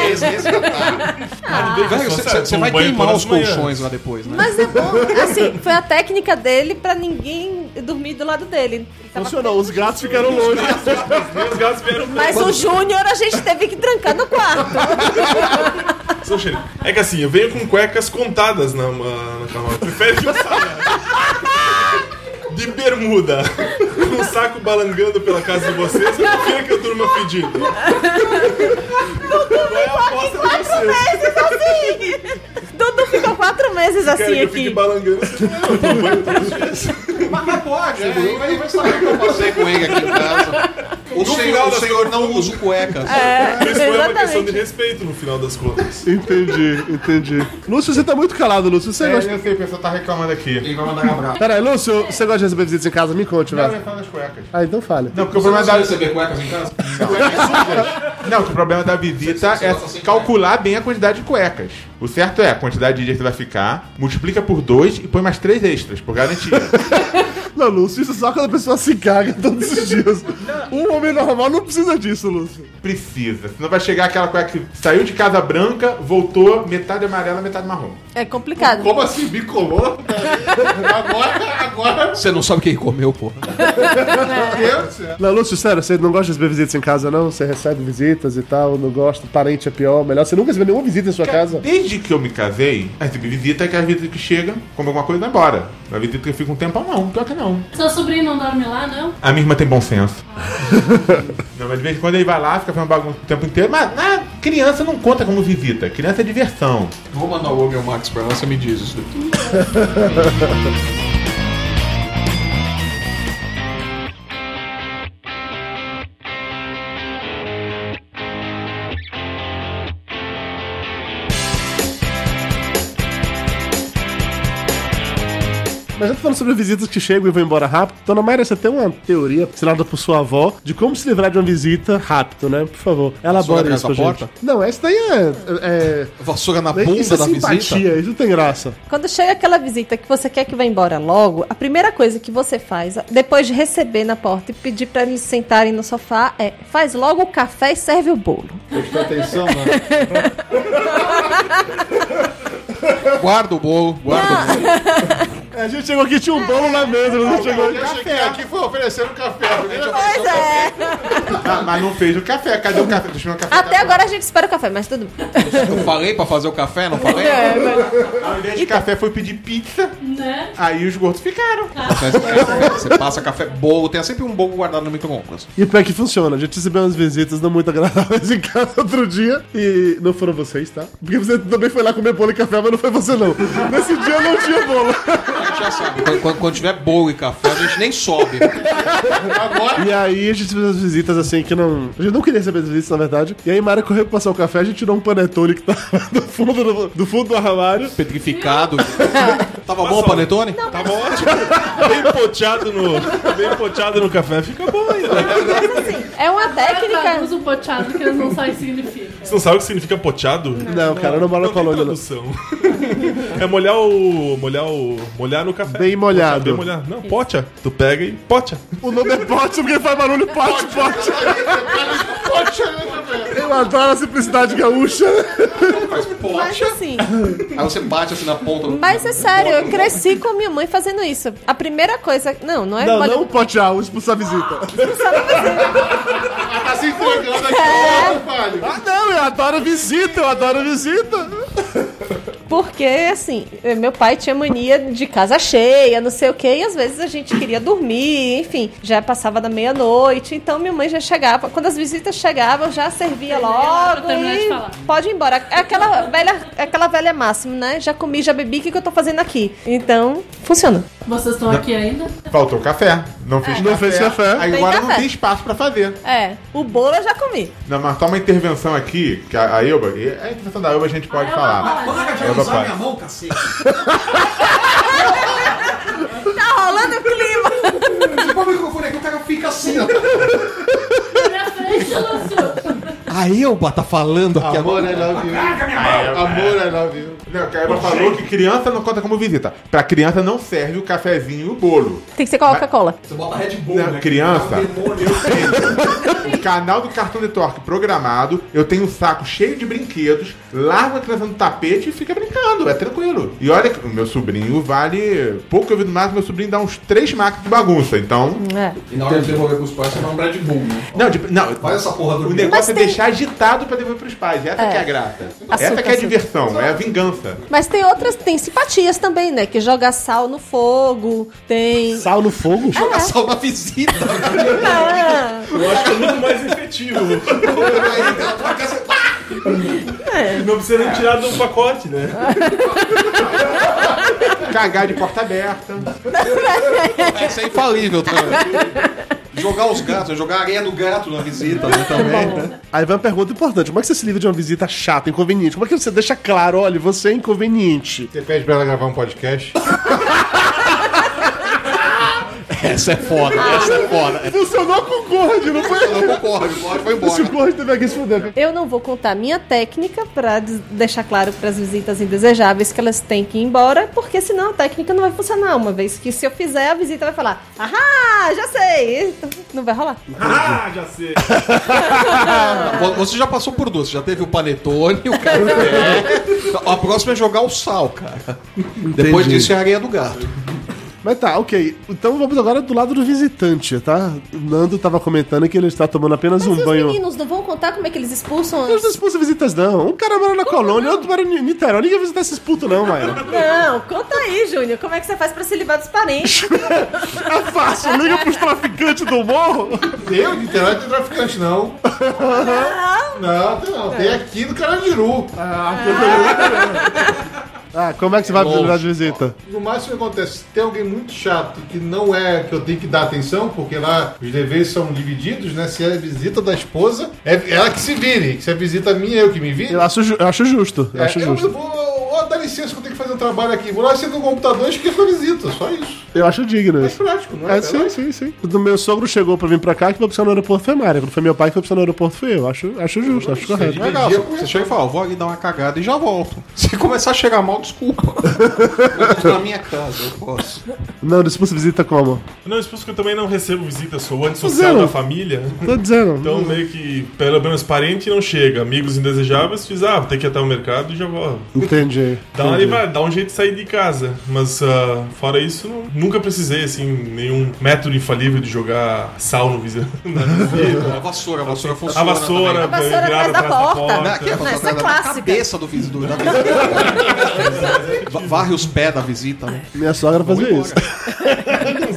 esse, esse, esse. Velho, você- vai banho queimar os colchões lá depois, né? Mas é bom, assim, foi a técnica dele pra ninguém dormir do lado dele. Funcionou, os gatos ficaram longe. Os gatos vieram Mas o Júnior a gente teve que trancar no quarto. É que assim, eu venho com cuecas contadas na, na, na cama. Prefere que eu saia de bermuda, com o saco balangando pela casa de vocês, eu prefiro que eu durma fedido. Qual é a aposta de vocês? meses assim. Dudu ficou quatro meses assim Querem que eu aqui. balangando? Não, os dias. Mas, pode, é, aí vai, vai saber que eu passei com ele aqui em casa. O No senhor, o senhor não usa cuecas. É, Isso foi uma questão de respeito no final das contas. Entendi, entendi. Lúcio, você tá muito calado, Lúcio. Você É, gosta. eu sei, o pessoal tá reclamando aqui. Ele vai mandar um abraço. Pera aí, Lúcio, você gosta de receber visitas em casa? Me conte, Não, eu velho. ia falar das cuecas. Ah, então fale. Não, porque o Você problema vai da... receber cuecas em casa? Não, que o problema da visita é calcular bem a quantidade de cuecas. O certo é a quantidade de dias que vai ficar, multiplica por dois e põe mais três extras, por garantia. Não, Lúcio, isso só quando a pessoa se caga todos os dias. Um homem normal não precisa disso, Lúcio. Precisa. Senão vai chegar aquela cueca que saiu de casa branca, voltou metade amarela, metade marrom. É complicado. Como assim, bicolor? agora, agora. Você não sabe o que ele comeu, porra. Meu. Não, Lúcio, sério, você não gosta de receber visitas em casa, não? Você recebe visitas e tal, não gosta, parente é pior, melhor. Você nunca recebeu nenhuma visita em sua casa? Desde que eu me casei, recebi visita, é que a visita que chega, come alguma coisa e vai embora. A visita que fica um tempo, não, pior que não. Seu sobrinho não dorme lá, não? A minha irmã tem bom senso. não, mas de vez em quando ele vai lá, fica fazendo bagunça o tempo inteiro. Mas na criança não conta como visita. Criança é diversão. Vou mandar o Ogre Max ela, você me diz isso daqui. Já tô falando sobre visitas que chegam e vão embora rápido. Dona Mayra, você tem uma teoria ensinada por sua avó de como se livrar de uma visita rápido, né? Por favor, elabora Vassoura isso pra da gente. Não, essa daí é... é... Vassoura na isso bunda é da simpatia, visita. isso não tem graça. Quando chega aquela visita que você quer que vá embora logo, a primeira coisa que você faz, depois de receber na porta e pedir pra eles sentarem no sofá, é faz logo o café e serve o bolo. Prestou atenção, né? Guarda o bolo, guarda o bolo. É, A gente chegou aqui tinha um bolo na mesa, não chegou Eu cheguei aqui e foi oferecendo café. Primeira vez. Pois é. Ah, mas não fez o café. Cadê o café? Deixa eu ver o café. Até agora a gente espera o café, mas tudo bem. Eu falei pra fazer o café, não falei? Ao invés de café, foi pedir pizza. Né? Aí os gordos ficaram. Você passa café, bolo, tem sempre um bolo guardado no micro-ondas. E pior que funciona. A gente recebeu umas visitas não muito agradáveis em casa outro dia. E não foram vocês, tá? Porque você também foi lá comer bolo e café, mas não foi você, não. Nesse dia não tinha bolo. A gente já sabe. Quando, tiver bolo e café, a gente nem sobe. E aí a gente fez as visitas assim que não. A gente não queria receber as visitas, na verdade. E aí Mara correu pra passar o café, a gente tirou um panetone que tava do fundo do, do fundo do armário. Petrificado. Tava bom o panetone? Tava ótimo. Bem poteado no, bem poteado no café, fica bom ainda. É uma Técnica. Usa o poteado que eles não sabem o que significa. Você não sabe o que significa poteado? Não, cara, eu não moro na Não colônia, não. É molhar o. molhar o. molhar no café. Bem molhado. Bem molhado. Não, pocha. Tu pega e pocha. O nome é pote porque faz barulho pote, pote. Eu adoro a simplicidade gaúcha. Mas assim. Aí você bate assim na ponta do. Mas é sério, eu cresci com a minha mãe fazendo isso. A primeira coisa. Não, não é Não, molha- não potear, o expulsar a visita. Ela tá se entregando aqui, palho. Ah, não, eu adoro visita, eu adoro visita. Porque, assim, meu pai tinha mania de casa cheia, não sei o quê, e às vezes a gente queria dormir, enfim, já passava da meia-noite, então minha mãe já chegava. Quando as visitas chegavam, já servia logo e pode ir embora. É aquela velha, é aquela velha máxima, né? Já comi, já bebi, o que, que eu tô fazendo aqui? Então, funciona. Vocês estão aqui ainda? Faltou café. Não fez Não café. fez café. Aí Tem agora não café. tem espaço pra fazer. É, o bolo eu já comi. Não, mas só uma intervenção aqui, que a, a Elba, e a intervenção da Elba a gente pode Elba falar. pode. Elba pode. mão, cacete. Tá rolando o clima. Você põe o microfone aqui, o cara fica assim, ó. Na minha frente, Lúcio. A Elba tá falando aqui Amor, agora. I love you. Amor, I love you. Não, que a Elba falou que criança não conta como visita. Pra criança não serve o cafezinho e o bolo. Tem que ser Coca-Cola. Você bota Red Bull, Não, né? criança. É um demônio. O canal do Cartão de Torque programado, eu tenho um saco cheio de brinquedos, largo a criança no tapete e fica brincando, é tranquilo. E olha que o meu sobrinho vale pouco eu vi no máximo, meu sobrinho dá uns três macos de bagunça, então... É. E na hora de devolver pros pais, você dá um Red Bull, né? Não, tipo, não, Faz essa porra o do negócio é tem- deixar agitado pra devolver pros pais, essa É. que é a graça. Açúcar, essa que é a açúcar. diversão, é a vingança. Mas tem outras, tem simpatias também, né? Que joga sal no fogo, tem. Sal no fogo? Joga sal na visita. Ah, Eu acho que é muito mais efetivo. E não precisa nem tirar do pacote, né? Cagar de porta aberta. Essa é infalível também. Jogar os gatos, jogar areia no gato na visita né, também. Aí vai uma pergunta importante: como é que você se livra de uma visita chata, inconveniente? Como é que você deixa claro, olha, você é inconveniente? Você pede pra ela gravar um podcast? Essa é foda, essa é foda. Funcionou com o Gord, não foi? Eu não concordo, pode, foi Se o embora. Gord teve que se fuder. Eu não vou contar minha técnica pra deixar claro para as visitas indesejáveis que elas têm que ir embora, porque senão a técnica não vai funcionar. Uma vez que se eu fizer, a visita vai falar: Ahá, já sei! Então, não vai rolar. Ah, já sei. Você já passou por duas, você já teve o panetone, o café. A próxima é jogar o sal, cara. Depois disso é a areia do gato. Mas tá, ok. Então vamos agora do lado do visitante, tá? O Nando tava comentando que ele está tomando apenas Mas um e os banho. meninos não vão contar como é que eles expulsam Eles não expulsam visitas, não. Um cara mora na colônia, outro mora em Niterói. Ninguém vai visitar esses putos, não, Maia. Não, conta aí, Júnior. Como é que você faz pra se livrar dos parentes? É fácil, liga pros traficantes do morro. Eu, de Niterói, não tem traficante, não. Não, tem não. Tem aqui no Carandiru. Ah, como é que você vai longe. livrar de visita? No máximo que acontece, se tem alguém muito chato que não é que eu tenho que dar atenção, porque lá os deveres são divididos, né? Se é visita da esposa, é ela que se vire. Se é visita minha, eu que me vire. Eu acho, eu acho justo. Eu É, acho eu, justo. vou, ó, dá licença que eu tenho que fazer um trabalho aqui. Vou lá, sento no computador e esqueço a visita. Só isso. Eu acho digno É isso. prático, não é? É, sim, sim, sim. Quando meu sogro chegou pra vir pra cá, que foi buscar no aeroporto foi Mária. Quando foi meu pai que foi buscar no aeroporto foi eu. Acho, acho justo, acho correto. Legal, você chega e fala, vou ali dar uma cagada e já volto. Se começar a chegar mal, desculpa. Eu tô na minha casa, eu posso. Não, expulsa visita como? Não, isso porque eu também não recebo visita, sou o antissocial da família. Tô dizendo. Então, meio que, pelo menos parente não chega. Amigos indesejáveis, diz, ah, vou ter que ir até o mercado e já vou. Entendi. Dá, dá um jeito de sair de casa. Mas, ah, fora isso, não- nunca precisei, assim, nenhum método infalível de jogar sal no na visita. A vassoura, a vassoura A funciona. vassoura, também. A vassoura virada atrás da atrás da porta. porta. Não, aqui é a Não, vassoura essa é clássica. cabeça do visito. Da visita. Varre os pés da visita, né? Minha sogra fazia isso.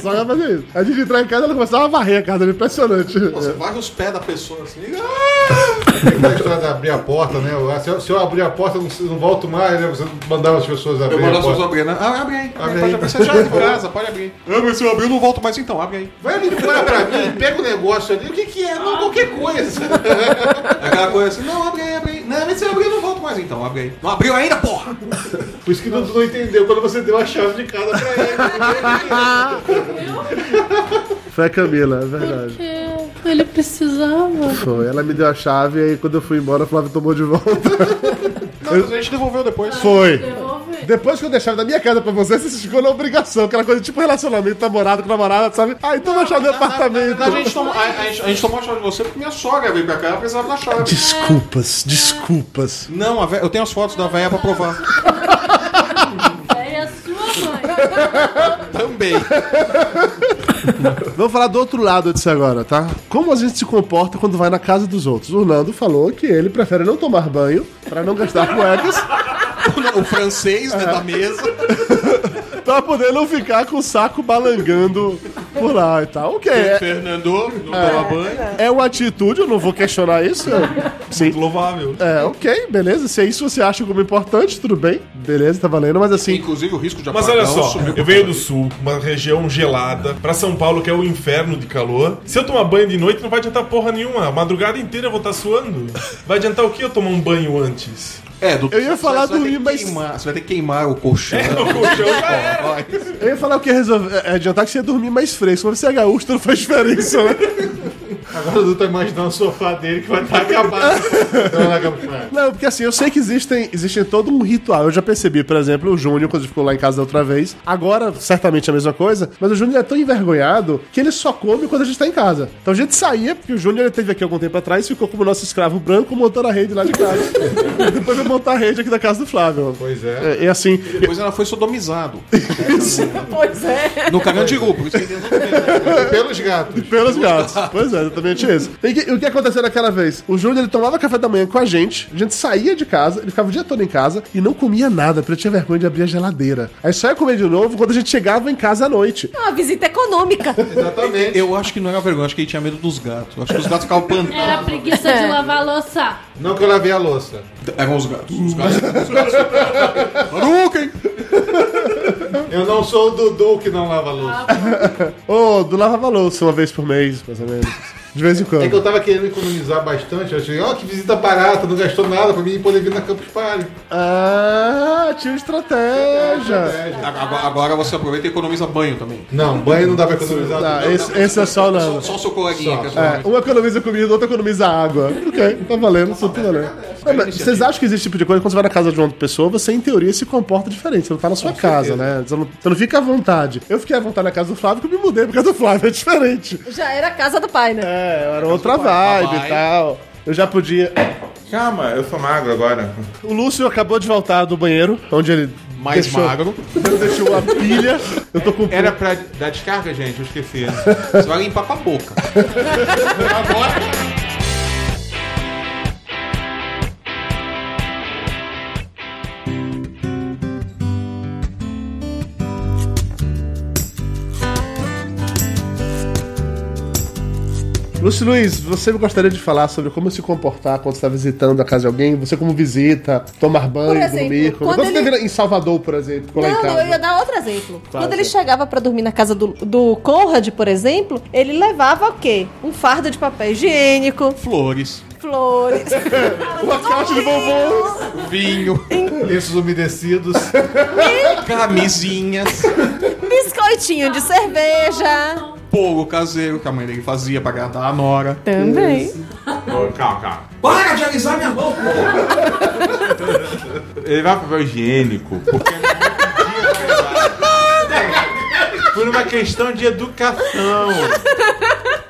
Sogra fazia isso. A gente entrar em casa, ela começava a varrer a casa. Era impressionante. Nossa, varre os pés da pessoa assim. Tem a história de abrir a porta, né? Se eu, se eu abrir a porta, eu não, não volto mais, né? Você mandava as pessoas Eu abrir mando a as pessoas abrir, né? Ah, abre aí. Abre pode aí. abrir. Você já é de casa, pode abrir. Ah, mas se eu abrir, eu não volto mais então. Abre aí. Vai ali fora pra mim, pega o negócio ali. O que que é? Não, qualquer coisa. É aquela coisa assim, não, abre aí, abre aí. Não, mas se eu não volto mais então. Abre aí. Não abriu ainda, porra? Por isso que tu não entendeu quando você deu a chave de casa pra ele. Foi a Camila, é verdade. Porque ele precisava. Foi. Ela me deu a chave e aí quando eu fui embora, a Flávia tomou de volta. Não, mas a gente devolveu depois. Foi. Depois que eu deixava da minha casa pra você, você ficou na obrigação. Aquela coisa tipo relacionamento, namorado com namorada, sabe? Ah, então vai achar meu apartamento. A gente, tomou, a, a gente, a gente tomou a chave de você porque minha sogra veio pra cá, ela precisava da chave. Desculpas, desculpas. Não, a vé- eu tenho as fotos da véia pra provar. É a sua mãe. Também. Vamos falar do outro lado disso agora, tá? Como a gente se comporta quando vai na casa dos outros? O Nando falou que ele prefere não tomar banho pra não gastar cuecas, O francês né, da mesa. pra poder não ficar com o saco balangando por lá e tal. Ok, é, Fernando não toma banho. é uma atitude, eu não vou questionar isso. Sim. Muito louvável. É, ok, beleza. Se é isso que você acha como importante, tudo bem. Beleza, tá valendo, mas assim. Inclusive o risco de Mas olha só, eu venho do sul, uma região gelada, pra São Paulo, que é o inferno de calor. Se eu tomar banho de noite, não vai adiantar porra nenhuma. A madrugada inteira eu vou estar suando. Vai adiantar o que eu tomar um banho antes? É, do, Eu ia falar você vai ter dormir, mas- queimar- Você vai ter que queimar o colchão. O colchão já era. Eu ia falar o que ia resolver. É adiantar que você ia dormir mais fresco. Mas você é gaúcho, não faz diferença, né? Agora o Dudu tá imaginando o sofá dele que vai estar acabado. Não, não acaba com Não, porque assim, eu sei que existem, existem todo um ritual. Eu já percebi, por exemplo, o Júnior, quando ficou lá em casa da outra vez. Agora, certamente é a mesma coisa, mas o Júnior é tão envergonhado que ele só come quando a gente tá em casa. Então a gente saía, porque o Júnior ele teve aqui algum tempo atrás, ficou como nosso escravo branco montando a rede lá de casa. E Depois eu montar a rede aqui da casa do Flávio. Pois é. É, e assim, Depois ela foi sodomizado. Pois é. No isso que ele Pelos gatos. Pelos gatos. Pois é, exatamente isso. E que- o que aconteceu naquela vez? O Júnior ele tomava café da manhã com a gente, a gente saía de casa, ele ficava o dia todo em casa e não comia nada, porque ele tinha vergonha de abrir a geladeira. Aí só ia comer de novo quando a gente chegava em casa à noite. É uma visita econômica. Exatamente. Eu acho que não era vergonha, acho que ele tinha medo dos gatos. Eu acho que os gatos ficavam Era pantanos. preguiça de lavar a louça. Não que eu lavei a louça. Eram os gatos. Os gatos. Os gatos. Hadouken! Eu não sou o Dudu que não lava a louça. Ô, do lavava louça uma vez por mês, mais ou menos. De vez em quando. É que eu tava querendo economizar bastante. Eu achei, ó, que visita barata, não gastou nada pra mim poder vir na Campus Party. Ah, tinha estratégia. Agora, agora você aproveita e economiza banho também. Não, banho não dá pra economizar. Não, esse, esse é só Só, não. só o seu coleguinha. que é só- É, um economiza comida, o outro economiza água. Ok, tá valendo, isso tá valendo. Não, mas vocês acham que existe tipo de coisa quando você vai na casa de uma pessoa, você em teoria se comporta diferente. Você não tá na sua casa, né? Você não, você não fica à vontade. Eu fiquei à vontade na casa do Flávio porque eu me mudei por causa do Flávio, é diferente. Já era a casa do pai, né? É, era outra vibe e tal. Eu já podia. Calma, eu sou magro agora. O Lúcio acabou de voltar do banheiro, onde ele. Mais deixou, magro. Deixou a pilha. Eu tô com. Era pra dar descarga, gente? Eu esqueci. Você vai limpar com a boca. Lúcio Luiz, você gostaria de falar sobre como se comportar quando está visitando a casa de alguém? Você como visita, tomar banho, Por exemplo, dormir. Quando, quando você ele- esteve em Salvador, por exemplo, Não, casa. eu ia dar outro exemplo. Claro, Quando ele chegava pra dormir na casa do, do Conrad, por exemplo, ele levava o quê? Um fardo de papel higiênico, Flores, flores, Uma caixa de bombons. vinho, Esses umedecidos. camisinhas, biscoitinho de cerveja. Bolo caseiro que a mãe dele fazia pra agradar a Nora. Também. Ô, calma, calma. Para de alisar minha mão, pô! Levar papel higiênico, porque. Por uma questão de educação.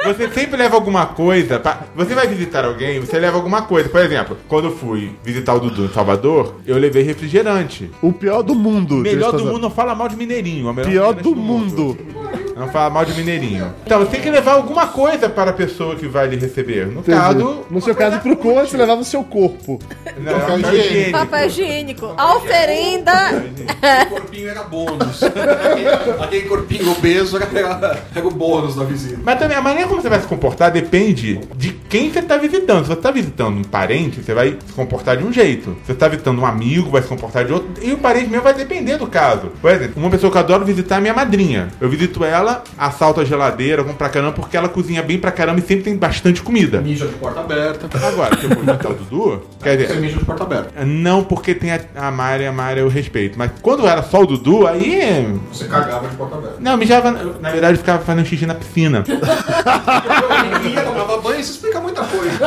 Você sempre leva alguma coisa. Pra... Você vai visitar alguém, você leva alguma coisa. Por exemplo, quando eu fui visitar o Dudu em Salvador, eu levei refrigerante. O pior do mundo. Melhor do mundo, não fala mal de mineirinho. é o melhor Pior refrigerante do mundo. Não fala mal de mineirinho. Então, você tem que levar alguma coisa para a pessoa que vai lhe receber. No Entendi. caso, No seu caso, pro Conrad, você levava o seu corpo. não, papel higiênico. Papel higiênico. A oferenda. O corpinho era bônus. Aquele, aquele corpinho obeso era, era o bônus da visita. Mas também a maneira como você vai se comportar depende de quem você está visitando. Se você está visitando um parente, você vai se comportar de um jeito. Se você está visitando um amigo, vai se comportar de outro. E o parente mesmo vai depender do caso. Por exemplo, uma pessoa que eu adoro visitar é minha madrinha. Eu visito ela, assalto a geladeira, como pra caramba, porque ela cozinha bem pra caramba e sempre tem bastante comida. Mija de porta aberta. Agora, se eu for visitar o Dudu, quer Você dizer, mija de porta aberta. não porque tem a, a Mari, a Mari eu respeito. Mas quando era só o Dudu, aí. Você cagava de porta aberta. Não, mijava. Na verdade, eu ficava fazendo xixi na piscina. Eu ia, tomava banho, isso explica muita coisa.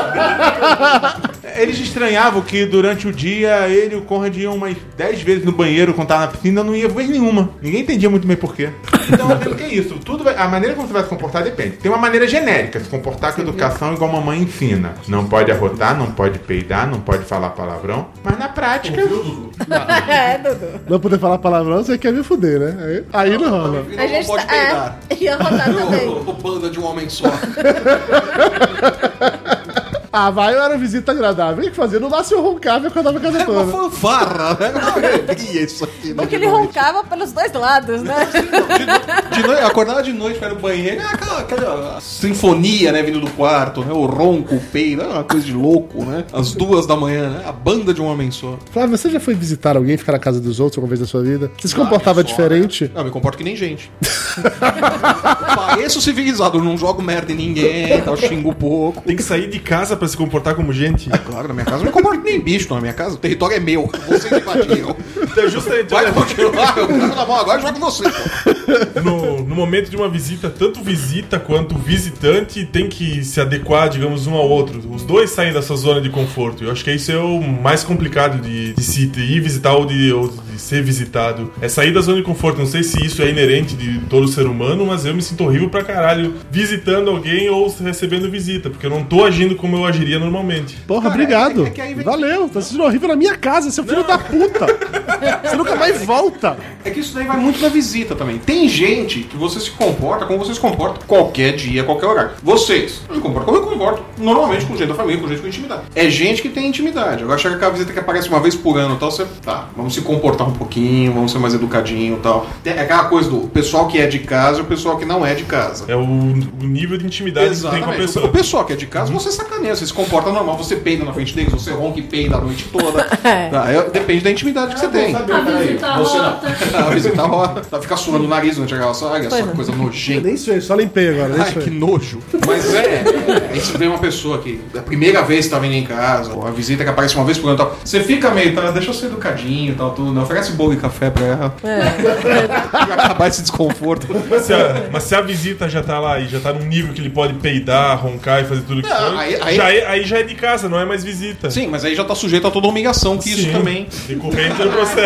Eles estranhavam que durante o dia ele e o Conrad iam umas 10 vezes no banheiro quando tava na piscina, eu não ia vez nenhuma. Ninguém entendia muito bem porquê. Então eu que é isso. Tudo vai- a maneira como você vai se comportar depende. Tem uma maneira genérica, se comportar com educação igual a mamãe ensina. Não pode arrotar, não pode peidar, não pode falar palavrão. Mas na prática. É, Dudu. Não poder falar palavrão, você quer me fuder, né? Aí, aí não rola. A gente pode tá. peidar. É, ia rodar também. O, o banda de um homem só. Ah, vai, eu era visita agradável. O que fazia? No máximo eu roncava e acordava a casa É uma toda. fanfarra, né? Uma alegria isso aqui. né? Porque De ele noite. roncava pelos dois lados, né? De noite, acordava de noite para ir no banheiro, é aquela, aquela sinfonia, né, vindo do quarto, né? O ronco, o peido, é uma coisa de louco, né? Às duas da manhã, né? A banda de um homem só. Flávio, você já foi visitar alguém, ficar na casa dos outros alguma vez na sua vida? Você se comportava diferente? Não, eu me comporto que nem gente. Pareço civilizado, não jogo merda em ninguém, tal, xingo pouco. Tem que sair de casa pra se comportar como gente. Claro, na minha casa eu me comporto nem bicho, na minha casa o território é meu. Vocês invadiram. Então, justamente, Vai olha, continuar, eu pego na mão agora e jogo você. pô. no, no momento de uma visita, tanto visita quanto visitante tem que se adequar, digamos, um ao outro. Os dois saem dessa zona de conforto. Eu acho que isso é o mais complicado de, de se ir visitar ou de, ou de ser visitado. É sair da zona de conforto. Não sei se isso é inerente de todo ser humano, mas eu me sinto horrível pra caralho visitando alguém ou recebendo visita, porque eu não tô agindo como eu agiria normalmente. Porra, obrigado. Valeu, tá sentindo horrível na minha casa, seu filho da puta. Você nunca mais volta. É que isso daí vai muito da visita também. Tem gente que você se comporta como você se comporta qualquer dia, qualquer horário. Vocês, eu me comporto como eu me comporto normalmente com gente da família, com gente com intimidade. É gente que tem intimidade. Agora chega aquela visita que aparece uma vez por ano e tal, você, tá, vamos se comportar um pouquinho, vamos ser mais educadinho e tal. Tem aquela coisa do pessoal que é de casa e o pessoal que não é de casa. É o, o nível de intimidade que tem com a Exatamente. pessoa. O pessoal que é de casa, você sacaneia, você se comporta normal, você peida na frente deles, você ronca e peida a noite toda. É. Tá, é- depende da intimidade que você tem. A visita Você não. A visita rota. Tá, fica suando o nariz durante a gravação. Ai, essa Pois é. coisa nojenta. Nem sei, só limpei agora. Ai, que nojo. Mas é, aí você vê uma pessoa que a primeira vez que tá vindo em casa, ou a visita que aparece uma vez por ano e tal, você fica meio, tá, deixa eu ser educadinho e tal, tudo, não, oferece bolo e café pra ela. Pra acabar esse desconforto. Mas se, a, mas se a visita já tá lá e já tá num nível que ele pode peidar, roncar e fazer tudo que for, aí- aí- já é, aí já é de casa, não é mais visita. Sim, mas aí já tá sujeito a toda a humilhação que isso também. Decorrente do processo.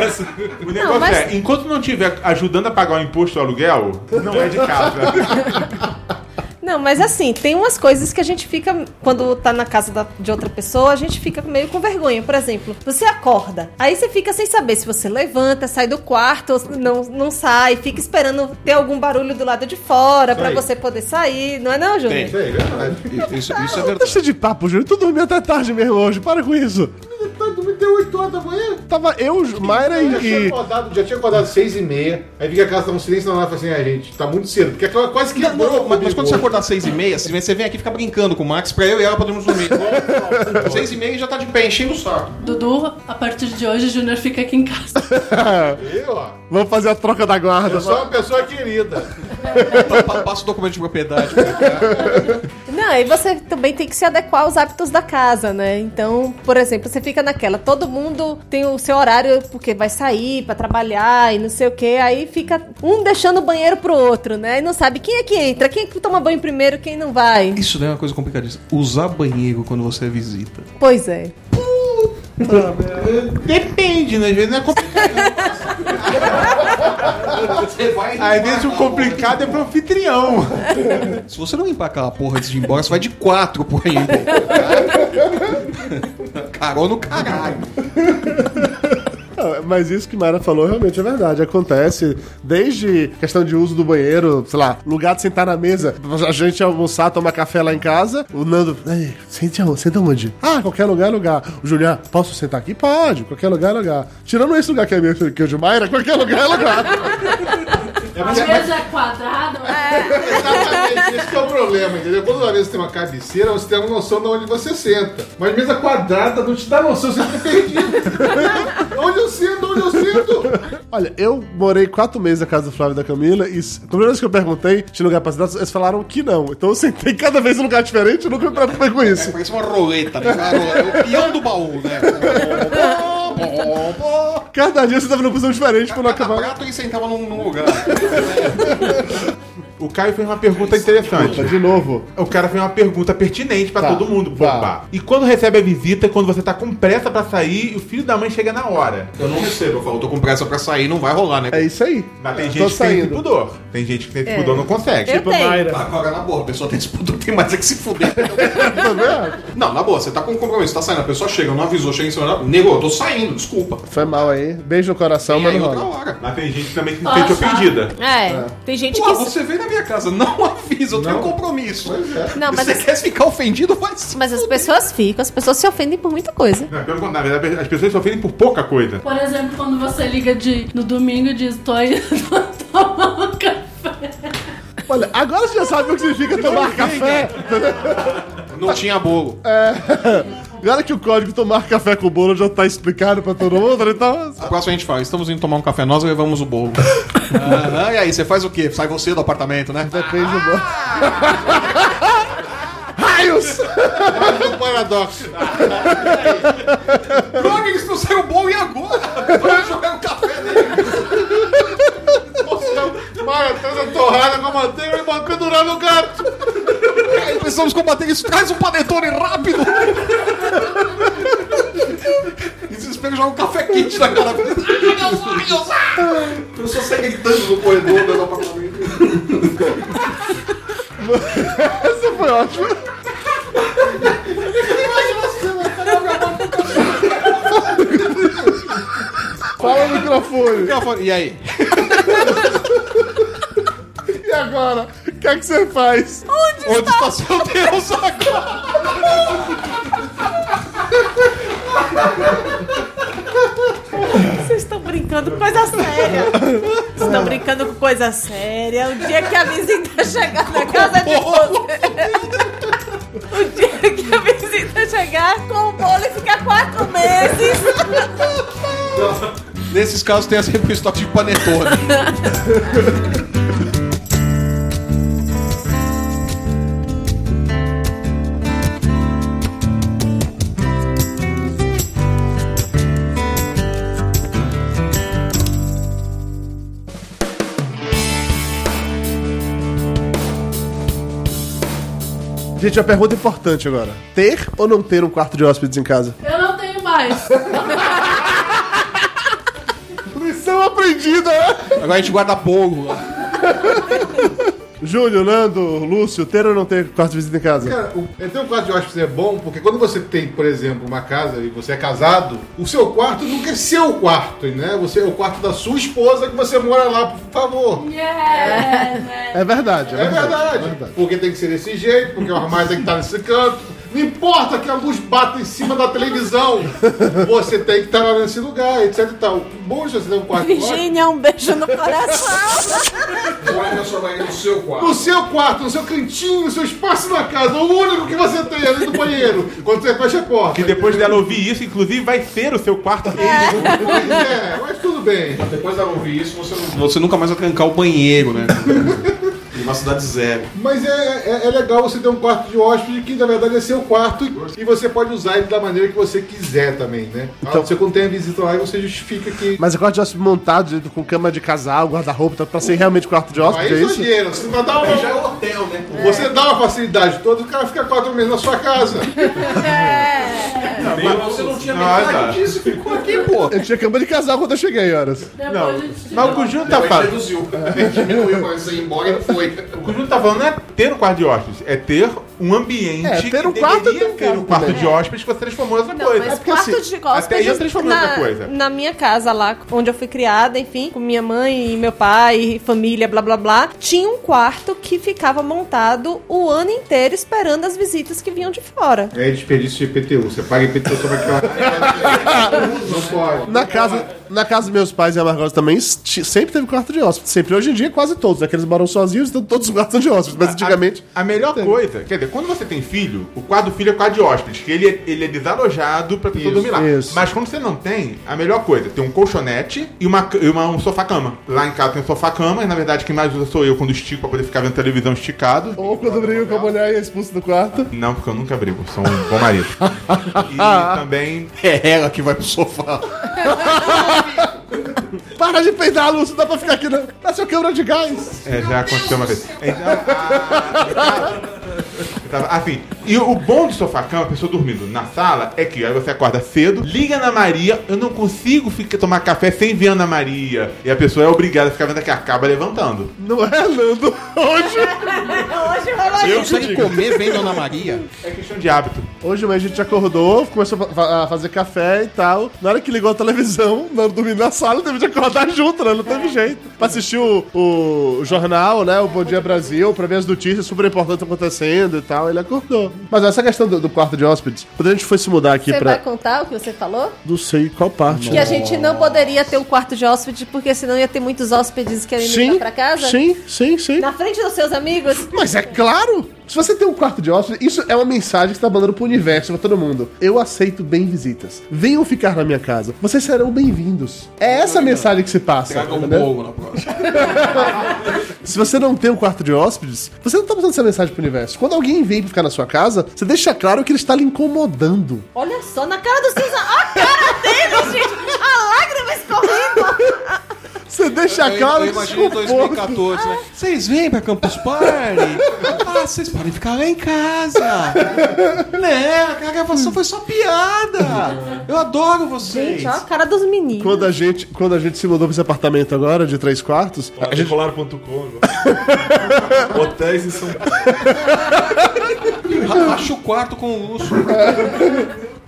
O negócio mas- é, enquanto não estiver ajudando a pagar o imposto do aluguel, não é de casa. Não, mas assim, tem umas coisas que a gente fica, quando tá na casa da- de outra pessoa, a gente fica meio com vergonha. Por exemplo, você acorda, aí você fica sem saber se você levanta, sai do quarto, ou não, não sai, fica esperando ter algum barulho do lado de fora pra aí. você poder sair. Não é não, Júnior? Isso aí, verdade. Isso, isso é verdade. Deixa de papo, Júlio. Tu dormiu até tarde mesmo hoje. Para com isso. Tá dormindo até 8 horas da manhã. Tava eu, Mayra Eu já tinha e. acordado, já tinha acordado 6 e meia. Aí fica a casa tá um silêncio na hora e falei assim, ah, gente, tá muito cedo. Porque aquela quase que Não, não, mas, mas quando você acordar às seis e meia, você vem aqui e fica brincando com o Max pra eu e ela podermos dormir. seis e meia já tá de pé, enchendo o saco. Dudu, a partir de hoje, o Júnior fica aqui em casa. Eu, ó. Vamos fazer a troca da guarda. Eu sou uma pessoa querida. Pa- pa- Passa o documento de propriedade. Não, e você também tem que se adequar aos hábitos da casa, né? Então, por exemplo, você fica naquela, todo mundo tem o seu horário porque vai sair pra trabalhar e não sei o que, aí fica um deixando o banheiro pro outro, né? E não sabe quem é que entra, quem é que toma banho primeiro, quem não vai. Isso daí é uma coisa complicadíssima. Usar banheiro quando você visita. Pois é. Depende, né? Às vezes não é complicado. Você vai Às vezes o complicado é pro anfitrião. Se você não limpar aquela porra antes de ir embora, você vai de quatro por aí. Carol no caralho. Não, Mas isso que Mayra falou realmente é verdade. Acontece desde questão de uso do banheiro, sei lá, lugar de sentar na mesa. A gente almoçar, tomar café lá em casa. O Nando, "Ei, sente aonde? Senta onde? Ah, qualquer lugar é lugar. O Julián, posso sentar aqui? Pode, qualquer lugar é lugar. Tirando esse lugar que é meu que é o de Mayra, qualquer lugar é lugar. A mesa é quadrada. Exatamente, esse que é o problema, entendeu? Quando uma mesa tem uma cabeceira, você tem uma noção de onde você senta. Mas mesa quadrada não te dá noção, você fica perdido. onde eu sento, onde eu sento? Olha, eu morei quatro meses na casa do Flávio e da Camila e a primeira vez que eu perguntei, tinha lugar pra sentar, eles falaram que não. Então eu sentei cada vez em um lugar diferente e nunca me preocupei com isso. Parece uma roleta, né? É o peão do baú, né? Cada dia você tava numa posição diferente pra não Cada acabar. prato ele sentava num, num lugar. O Caio fez uma pergunta interessante. De novo. O cara fez uma pergunta pertinente pra Tá, todo mundo. E quando recebe a visita, é quando você tá com pressa pra sair e o filho da mãe chega na hora. Eu não recebo, eu falo, tô com pressa pra sair, não vai rolar, né? É isso aí. Mas tem gente que tem esse saindo. pudor. Tem gente que tem esse É. pudor e não consegue. Eu Tipo tenho. Mayra. Agora, na boa, a pessoa tem esse pudor, tem mais é que se fuder. Tá vendo? Não, na boa, você tá com um compromisso, tá saindo, a pessoa chega, não avisou, chega em cima da... Nego, eu tô saindo, desculpa. Foi mal aí. Beijo no coração, mas não rola. Mas tem gente também que Nossa. sente ofendida. É, tem gente Pô, que. você veio na minha casa, não avisa, eu tenho um compromisso. Não, mas você as- quer ficar ofendido, vai se Mas as pessoas ficam, as pessoas se ofendem por muita coisa. Não, pelo contrário, na verdade, as pessoas se ofendem por pouca coisa. Por exemplo, quando você liga de, no domingo e diz, tô indo tomar um café. Olha, agora você já sabe o que significa tomar café. Não tinha bolo. Agora que o código tomar café com bolo já tá explicado pra todo mundo, então. A próxima a gente fala, estamos indo tomar um café, nós levamos o bolo. Aham, e aí, você faz o quê? Sai você do apartamento, né? Depende do bolo. Raios! Olha o paradoxo. Como eles trouxeram o bolo e agora? Vamos jogar o café nele. Maia, traz a torrada com a manteiga e pendurar no gato. Aí precisamos combater isso. Traz um panetone rápido. Desespero, joga um café quente na cara. Ah, meus olhos! Ah! A pessoa sai gritando no corredor do apartamento. Essa foi ótima. Fala no microfone. E aí? E agora? O que é que você faz? Onde está seu Deus agora? Vocês estão brincando, coisa séria. estão brincando com coisa séria. O dia que a visita chegar na casa de vocês. O dia que a visita chegar com o bolo e ficar quatro meses. Nesses casos tem sempre o estoque de panetone. Gente, uma pergunta importante agora. Ter ou não ter um quarto de hóspedes em casa? Eu não tenho mais. Lição aprendida, né? Agora a gente guarda bolo. Júlio, Nando, Lúcio, ter ou não ter quarto de visita em casa? Cara, o, é, ter um quarto de hóspedes é bom porque quando você tem, por exemplo, uma casa e você é casado, o seu quarto nunca é seu quarto, né? Você é o quarto da sua esposa que você mora lá, por favor. É verdade, é, É verdade. Porque tem que ser desse jeito, porque o armário tem que estar nesse canto. Não importa que a luz bata em cima da televisão. Você tem que estar lá nesse lugar, etc e tal. O bom você ter um quarto Virgínia, um beijo no coração. Olha só, vai no seu quarto. No seu quarto, no seu cantinho, no seu espaço na casa, o único que você tem além do banheiro, quando você fecha a porta. Que depois dela ouvir isso, inclusive, vai ser o seu quarto. Pois é, mas tudo bem. Depois dela ouvir isso, você, não- você nunca mais vai trancar o banheiro, né? Uma cidade zero. Mas é, é, é legal você ter um quarto de hóspede que na verdade é seu quarto e você pode usar ele da maneira que você quiser também, né? Então, você quando tem a visita lá, você justifica que. Mas é quarto de hóspede montado, com cama de casal, guarda-roupa, tá pra ser realmente quarto de hóspede, Aí é isso? exagero, você vai dar uma. Já é hotel, né? Você dá uma facilidade toda, o cara fica quatro meses na sua casa. Mas você não tinha Ah, metade tá. disso, ficou aqui, pô. Eu tinha cama de casal quando eu cheguei, horas. Não, mas o o Júnior tá falando. reduziu. Diminuiu você ir embora e não foi. O que o Júnior tá falando não é ter um quarto de hóspedes, é ter um ambiente É, ter um que quarto deveria um ter quarto um quarto também. de hóspedes que você transformou em outra Não, coisa. mas porque quarto assim, de até aí eu hóspedes transformei em outra na, coisa. na minha casa lá, onde eu fui criada, enfim, com minha mãe e meu pai, e família, blá blá blá, tinha um quarto que ficava montado o ano inteiro esperando as visitas que vinham de fora. É desperdício de IPTU. Você paga IPTU sobre aquela. Não pode. Na casa, na casa dos meus pais e a Margosa também sempre teve quarto de hóspede. Sempre. Hoje em dia, quase todos. Aqueles moram sozinhos, então todos os quartos de hóspede. Mas antigamente. A, a melhor coisa, quer dizer, quando você tem filho, o quarto do filho é quarto de hóspedes, que ele é, ele é desalojado pra pessoa Isso, dormir lá. isso. Mas quando você não tem, a melhor coisa, tem um colchonete e, uma, e uma- um sofá-cama. Lá em casa tem um sofá-cama, e na verdade quem mais usa sou eu quando estico pra poder ficar vendo televisão esticado. Ou quando briga com a mulher e é expulso do quarto. Não, porque eu nunca brigo, sou um bom marido. e também. É ela que vai pro sofá. Para de peidar, Lúcio. Dá pra ficar aqui, não. Dá seu câmera de gás. É, já aconteceu uma vez. Então, a- eu tava- assim, e o bom de sofá-cama, a pessoa dormindo na sala, é que aí você acorda cedo, liga na Maria, eu não consigo ficar, tomar café sem ver a Ana Maria. E a pessoa é obrigada a ficar vendo que acaba levantando. Não é, Nando? Hoje. Hoje rolou Eu isso. sei comer vendo Ana Maria. É questão de hábito. Hoje a gente acordou, começou a fa- a fazer café e tal. Na hora que ligou a televisão, Nando dormindo na sala, teve de acordar junto, né? Não teve jeito. Pra assistir o, o jornal, né? O Bom Dia Brasil, pra ver as notícias super importantes acontecendo e tal. Ele acordou. Mas essa questão do, do quarto de hóspedes, quando a gente foi se mudar aqui Você pra. vai contar o que você falou? Não sei qual parte. Que a gente não poderia ter um quarto de hóspede, porque senão ia ter muitos hóspedes querendo Sim, ir pra casa? sim, sim, sim. Na frente dos seus amigos? Mas é claro! Se você tem um quarto de hóspede, isso é uma mensagem que você tá mandando pro universo, pra todo mundo. Eu aceito bem visitas. Venham ficar na minha casa. Vocês serão bem-vindos. É essa a mensagem que se passa. Traga um bolo na próxima. Se você não tem um quarto de hóspedes, você não tá passando essa mensagem pro universo. Quando alguém vem pra ficar na sua casa, você deixa claro que ele está lhe incomodando. Olha só, na cara do César. Olha a cara dele, gente! A lágrima escorrendo! Você deixa Eu, claro eu que imagino em desconforto. 2014, né? Vocês vêm pra Campus Party? Ah, vocês podem ficar lá em casa. Né? A gravação foi só piada. Eu adoro vocês. Gente, olha a cara dos meninos. Quando a, gente, quando a gente se mudou pra esse apartamento agora, de três quartos, a gente Decolar.com Hotéis em São Paulo. Acha o quarto com o Lúcio.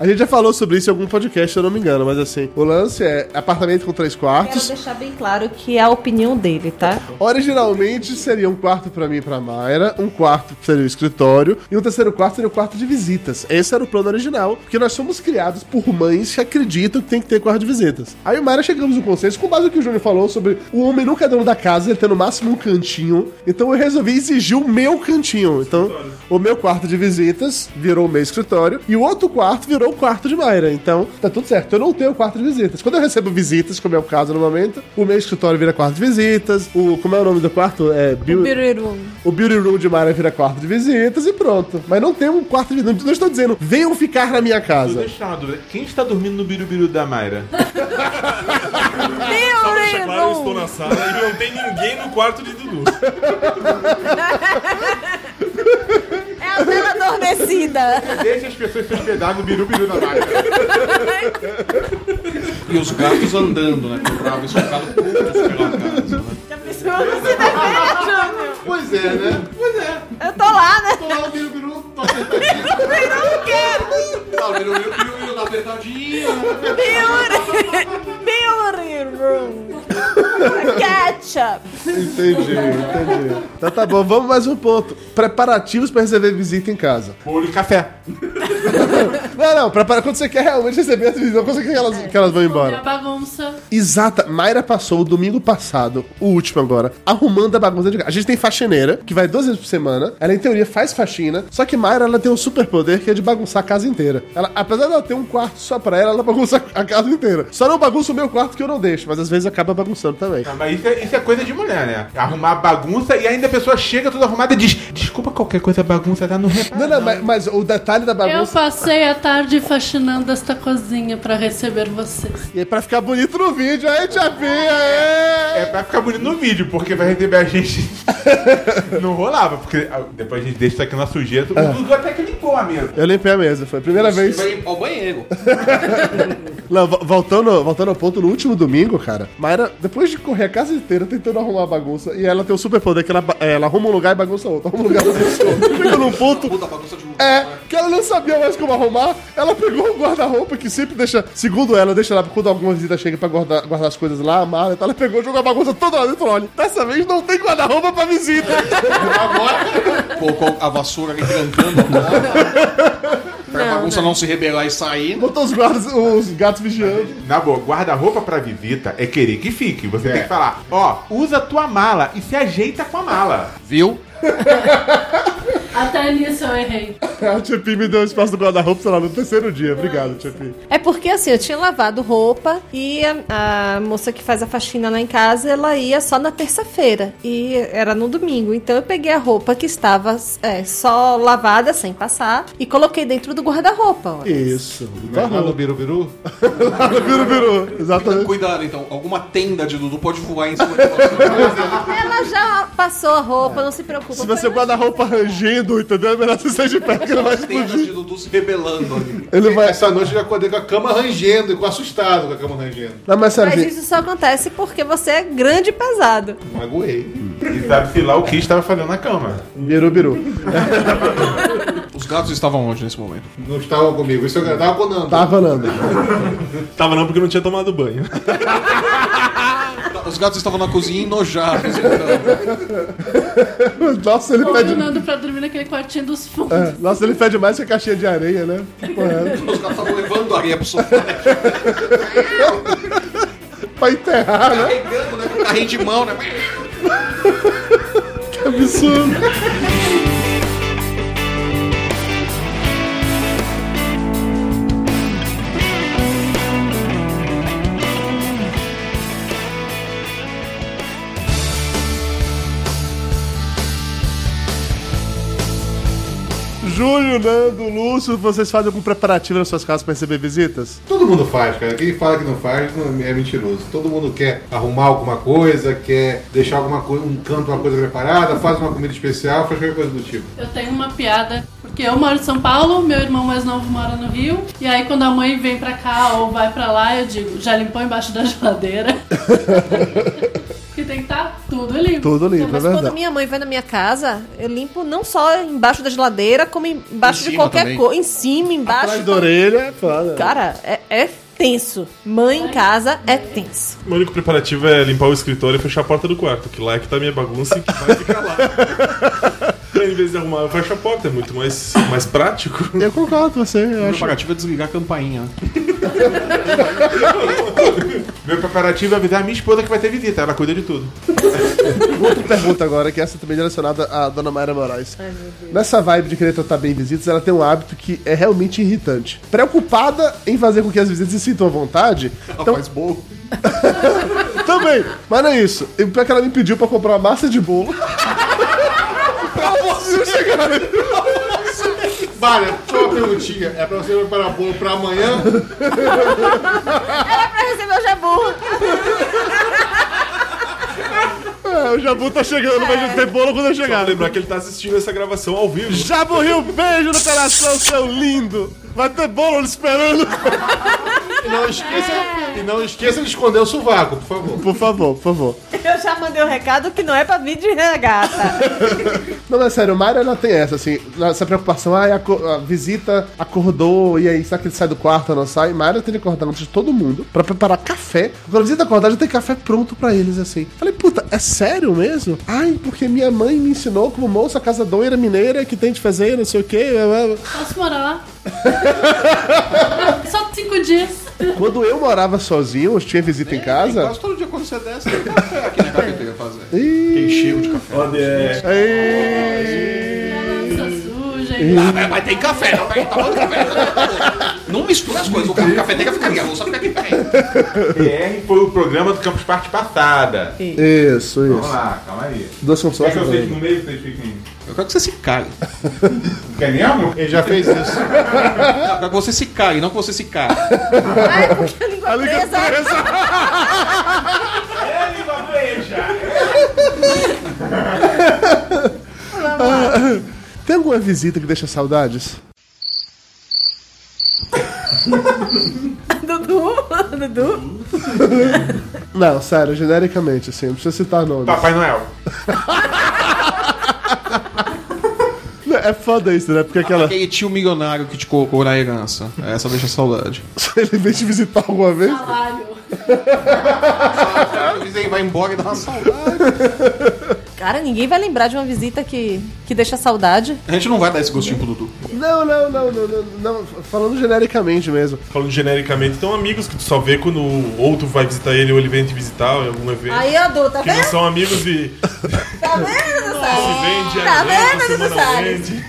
A gente já falou sobre isso em algum podcast, se eu não me engano, mas assim, o lance é apartamento com três Quero quartos. deixar bem claro que é a opinião dele, tá? Originalmente seria um quarto pra mim e pra Mayra, um quarto seria o escritório e um terceiro quarto seria o quarto de visitas. Esse era o plano original, porque nós somos criados por mães que acreditam que tem que ter quarto de visitas. Aí o Mayra chegamos no consenso com base no que o Júnior falou sobre o homem nunca é dono da casa, ele tem no máximo um cantinho. Então eu resolvi exigir o meu cantinho. Então o meu quarto de visitas virou o meu escritório e o outro quarto virou o quarto de Mayra. Então tá tudo certo. Eu não tenho quarto de visitas. Quando eu recebo visitas, como é o caso no momento, o meu escritório vira quarto de visitas. O como é o nome do quarto? É Bill- Birurum. o beauty room de Mayra vira quarto de visitas e pronto. Mas não tem um quarto de visitas. Não estou dizendo, venham ficar na minha casa. Deixa eu tirar uma dúvida. Quem está dormindo no birubiru da Mayra? Só pra deixar claro, eu estou na sala e não tem ninguém no quarto de Dudu. É a vela adormecida. Deixa as pessoas se hospedar no birubiru da Mayra. E os gatos andando, né? Com o rabo estocado putos pela casa. Né? Pensou você deveria, Júnior? Pois é, né? Pois é. Eu tô lá, né? Tô lá, o biru, biru, tô Eu não quero. Não, virou meu piruíno tá apertadinho. Birurum. Ketchup. Entendi, entendi. Então tá bom, vamos mais um ponto. Preparativos pra receber visita em casa. Bolo e café. Não, não, prepara quando você quer realmente receber as visitas, quando você quer que elas, que elas vão embora. bagunça. Exata. Mayra passou o domingo passado, o último agora, arrumando a bagunça de casa. A gente tem faxineira, que vai duas vezes por semana. Ela, em teoria, faz faxina. Só que Mayra, ela tem um superpoder que é de bagunçar a casa inteira. Ela, apesar dela ter um quarto só pra ela, ela bagunça a casa inteira. Só não bagunça o meu quarto que eu não deixo, mas às vezes acaba bagunçando também. Ah, Mas isso é, isso é coisa de mulher, né? Arrumar bagunça e ainda a pessoa chega toda arrumada e diz: Desculpa qualquer coisa, bagunça tá no reparo. Não, não, mas, mas o detalhe da Eu bagunça. passei a tarde faxinando esta cozinha pra receber vocês. E é pra ficar bonito no vídeo, aí, tia Pia, é. É pra ficar bonito no vídeo, porque vai receber a gente. não rolava, porque depois a gente deixa isso aqui na sujeira. O Dudu até que limpou a mesa. Eu limpei a mesa, foi a primeira Você vez. vai limpar o banheiro. Não, vo- voltando, voltando ao ponto, no último domingo, cara, Mayra, depois de correr a casa inteira tentando arrumar a bagunça, e ela tem o super poder que ela, ela arruma um lugar e bagunça outro, arruma um lugar e bagunça outro. Chega num ponto. Puta bagunça de. É, que ela não sabia mais como arrumar, ela pegou o guarda-roupa que sempre deixa, segundo ela, deixa lá quando alguma visita chega pra guardar, guardar as coisas lá, a mala, então ela pegou e jogou a bagunça toda lá dentro, olha, dessa vez não tem guarda-roupa pra visita. Colocou a vassoura ali trancando a. Pra a bagunça não se rebelar e sair. Botou os guardas, os gatos vigiando. Na boa, guarda-roupa pra visita é querer que fique. Você tem que falar: Ó, usa tua mala e se ajeita com a mala. Viu? Até nisso eu errei. A Tia Pi me deu espaço do guarda-roupa, sei lá, no terceiro dia. Obrigado, Tia Pi. É porque assim, eu tinha lavado roupa e a, a moça que faz a faxina lá em casa, ela ia só na terça-feira. E era no domingo. Então eu peguei a roupa que estava é, só lavada, sem passar, e coloquei dentro do guarda-roupa. Isso. Lá no biru, biru. Lá no Biru Biru. Exatamente. Cuidado então, alguma tenda de Dudu pode voar em cima de você. Ela já passou a roupa, não se preocupa. Se você guarda-roupa rangendo, entendeu? É melhor você sair de pé que ele vai explodir. de Dudu se rebelando ali. Ele vai. Essa noite eu já acordei com a cama rangendo, e com assustado com a cama rangendo. Não, mas sério, Mas isso só acontece porque você é grande e pesado. Magoei. E sabe-se lá o que estava fazendo na cama. Biru Biru. Os gatos estavam onde nesse momento? Não estavam comigo. Isso eu tava com o Nando. Tava, Nando. Tava não porque não tinha tomado banho. Os gatos estavam na cozinha enojados. Então. Nossa, ele pede. Combinando pra dormir naquele quartinho dos fundos. É, Nossa, ele pede mais que a caixinha de areia, né? Os gatos estavam levando areia pro sofá, pra enterrar, né? Pegando, né? Com carrinho de mão, né? Que absurdo. Júlio, Nando, Lúcio, vocês fazem algum preparativo nas suas casas pra receber visitas? Todo mundo faz, cara. Quem fala que não faz não- é mentiroso. Todo mundo quer arrumar alguma coisa, quer deixar alguma coisa, um canto, uma coisa preparada, faz uma comida especial, faz qualquer coisa do tipo. Eu tenho uma piada, porque eu moro em São Paulo, meu irmão mais novo mora no Rio, e aí quando a mãe vem pra cá ou vai pra lá, eu digo, já limpou embaixo da geladeira? tem que estar tudo limpo. Tudo limpo, Mas é quando verdade. minha mãe vai na minha casa, eu limpo não só embaixo da geladeira, como embaixo Em de qualquer coisa. Em cima, embaixo. Atrás da orelha é foda. Cara, é, é tenso. Mãe em casa é tenso. O único preparativo é limpar o escritório e fechar a porta do quarto, que lá é que tá a minha bagunça e que vai ficar lá. em vez de arrumar, eu fecho a porta, é muito mais, mais prático. Eu concordo com você, eu O acho. preparativo é desligar a campainha. Meu preparativo é avisar a minha esposa que vai ter visita, ela cuida de tudo. Outra pergunta agora, que essa também é direcionada à dona Mayra Moraes. Nessa vibe de querer tratar bem visitas, ela tem um hábito que é realmente irritante. Preocupada em fazer com que as visitas se sintam à vontade. Então, Faz bolo. também, mas não é isso. E pior que ela me pediu pra comprar uma massa de bolo. pra você chegar. Vale, só uma perguntinha. É pra você preparar bolo pra amanhã? Era pra receber o jabu. É, o Jabu tá chegando, mas ter bolo quando eu Só chegar. pra lembrar que ele tá assistindo essa gravação ao vivo. Jabu Rio, beijo no coração, seu lindo. Vai ter bolo esperando. E não esqueça, e não esqueça de esconder o sovaco, por favor. Por favor, por favor. Eu já mandei o recado que não é pra vir de regata. Não, mas sério, Mayra ela tem essa, assim, essa preocupação, ah, a, a visita acordou, e aí, será que ele sai do quarto ou não sai? Mayra tem que acordar antes de todo mundo pra preparar café. Quando a visita acordar, já tem café pronto pra eles, assim. Falei, puta, é sério mesmo? Ai, porque minha mãe me ensinou como moça casadoira mineira que tem de fazer, não sei o quê. Posso morar lá? Só cinco dias. Quando eu morava sozinho, eu tinha visita em casa. Quase todo dia quando você desce, tem café aqui na cafeteria fazer. Tem cheiro de café. Olha, é, Ah, mas, tem café, não pega do café. Não mistura as coisas. O ca- cafeteira fica ali, a louça fica aqui perto. PR foi o programa do Campus Party passada. Isso, Vamos isso. lá, calma aí. Duas Quer funções. que eu fique no meio vocês fiquem. Eu quero que você se cale. Quer mesmo? Ele já fez isso. Eu quero que você se cale, não que você se cale. Ai, porque a língua A língua presa. É, língua breja! Tem alguma visita que deixa saudades? Dudu, Dudu. Não, sério, genericamente, assim, não precisa citar nomes. Papai Noel. É foda isso, né? Porque aquela. Aquele tio milionário que te colocou na herança. Essa deixa saudade. Ele vem te visitar alguma vez? Salário. Ele vai embora e dá uma saudade. Cara, ninguém vai lembrar de uma visita que, que deixa saudade. A gente não vai dar esse gostinho pro Dudu. Não, não, não, não, não, não, Falando genericamente mesmo. falando genericamente, então amigos que tu só vê quando o outro vai visitar ele ou ele vem te visitar em algum evento. Aí, ó, Du, tá que não vendo? são amigos e Tá vendo, Dudu Tá vendo, Dudu semanalmente.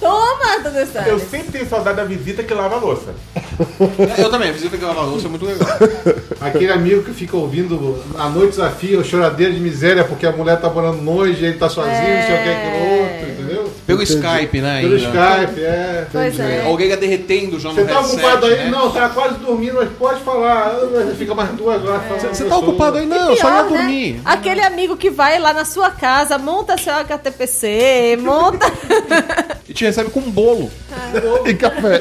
Toma, Dudu Eu Salles. sempre tenho saudade da visita que lava a louça. Eu também, a visita que lava a louça é muito legal. Aquele amigo que fica ouvindo a noite desafio, choradeira de miséria, porque a mulher tá morando longe, ele tá sozinho, não sei o que, aquilo outro, entendeu? Pelo Skype, né? Pelo ainda. Skype, é. Pois é. A orelha derretendo já no Você tá headset, ocupado aí? né? Não, tá quase dormindo, mas pode falar. Ah, Fica mais duas horas falando. Você tá ocupado aí? Não, só ia Pior, né? dormir. Aquele amigo que vai lá na sua casa, monta seu HTPC, monta. E te recebe com um bolo. E café.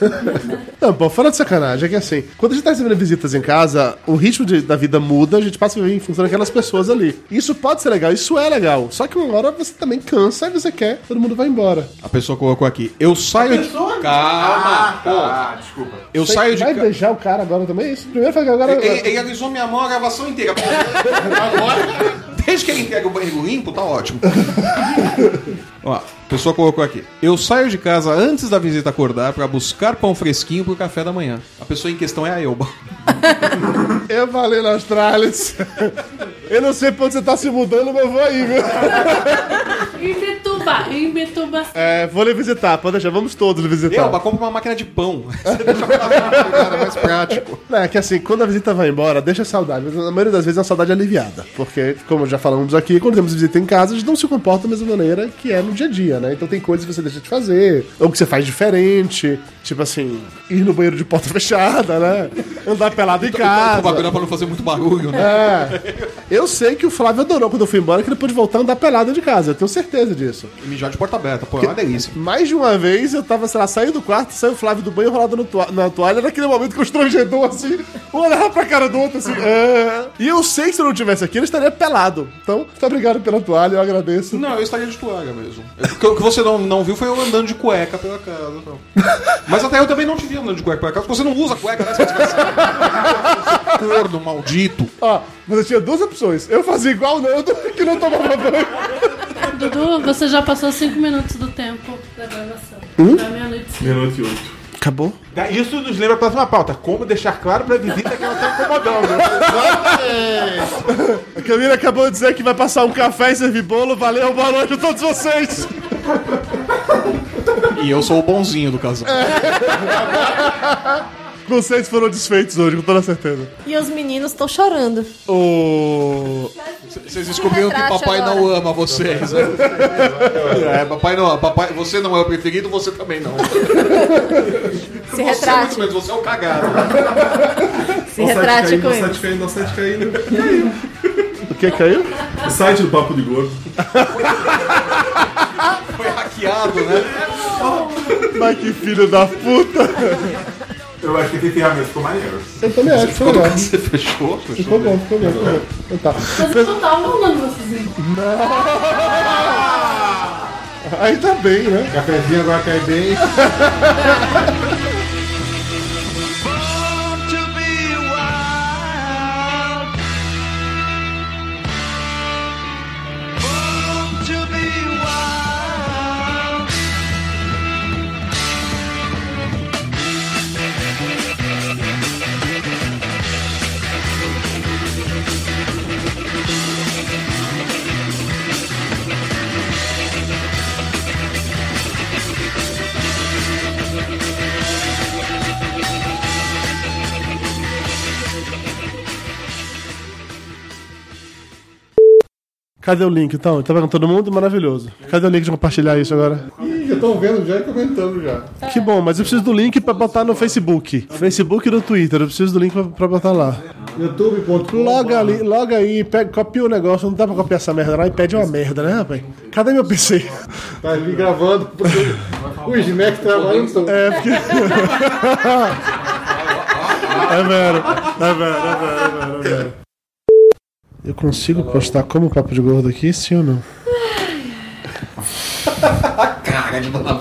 Não, pô, fora de sacanagem, é que assim, quando a gente tá recebendo visitas em casa, o ritmo de- da vida muda, a gente passa a viver em função daquelas pessoas ali. Isso pode ser legal, isso é legal. Só que uma hora você também cansa e você quer, todo mundo vai embora. A pessoa colocou aqui. Eu saio de. Calma! Ah, desculpa. Eu Você saio de. vai ca- beijar o cara agora também? Isso primeiro foi que agora. Ele, ele alisou minha mão a gravação inteira. Agora, desde que ele entrega o banheiro limpo, tá ótimo. Ó, a pessoa colocou aqui. Eu saio de casa antes da visita acordar pra buscar pão fresquinho pro café da manhã. A pessoa em questão é a Elba. Eu falei na Austrália. Eu não sei pra onde você tá se mudando, mas eu vou aí, viu? Betuba, em Betuba. É, vou lhe visitar, pode deixar, vamos todos lhe visitar. Elba, compra uma máquina de pão. Você deixa pra lá, cara, mais prático. É que assim, quando a visita vai embora, deixa saudade. Mas na maioria das vezes é uma saudade aliviada. Porque, como já falamos aqui, quando temos visita em casa, a gente não se comporta da mesma maneira que é no dia a dia, né? Então tem coisas que você deixa de fazer, ou que você faz diferente. Tipo assim, ir no banheiro de porta fechada, né? andar pelado em casa. bagulho pra não fazer muito barulho, né? É. Eu sei que o Flávio adorou quando eu fui embora que ele pôde voltar a andar pelado de casa. Eu tenho certeza disso. Mijar de porta aberta, pô, é uma delícia. Mais de uma vez eu tava, sei lá, saindo do quarto, saiu o Flávio do banho enrolado no toa- na toalha, naquele momento constrangedor, assim, um olhava pra cara do outro, assim. é. E eu sei que se eu não tivesse aqui, ele estaria pelado. Então, muito obrigado pela toalha, eu agradeço. Não, eu estaria de toalha mesmo. O que- O que você não, não viu foi eu andando de cueca pela casa. não. Mas até eu também não te vi andando de cueca pela casa, porque você não usa cueca, né? Corno maldito. Ó, você tinha duas opções. Eu fazia igual o Nando, que não tomava banho. Dudu, você já passou 5 minutos do tempo da gravação. Hum? Da meia-noite. Meia-noite e oito. Acabou? Isso nos lembra a próxima pauta. Como deixar claro pra visita que ela tá incomodando. A Camila acabou de dizer que vai passar um café e servir bolo. Valeu, boa noite a todos vocês. E eu sou o bonzinho do casal. Vocês foram desfeitos hoje, com toda certeza. E os meninos estão chorando. O... Vocês descobriram que papai agora. não ama vocês, né? É, papai não, papai, você não é o preferido, você também não. Se Você é retrate. muito menos, você é o cagado. Se retrate com O ele. site caindo, o site caindo. Caiu. O que caiu? O site do Papo de Gordo. Foi hackeado, né? Mas que filho da puta. Eu acho que esse ferramenta ficou maneiro. Eu também acho, ficou legal. Você fechou? Ficou bom, ficou bom. Ficou bom. Então tá. Mas eu não tava mandando vocês ir. Aí tá bem, né? Cafezinho agora cai bem. Cadê o link então? Tá vendo todo mundo? Maravilhoso. Cadê o link de compartilhar isso agora? Ih, já estão vendo já e comentando já. Que bom, mas eu preciso do link pra botar no Facebook. Facebook e no Twitter, eu preciso do link pra, pra botar lá. youtube.com Loga ali, loga aí, pega, copia o negócio, não dá pra copiar essa merda lá e pede uma merda, né, rapaz? Cadê meu PC? Tá ali gravando. porque O Snack trabalhando todo. É, porque. é vero, é vero, é vero, é vero. Eu consigo postar como papo de gordo aqui, sim ou não? Cara de Dona.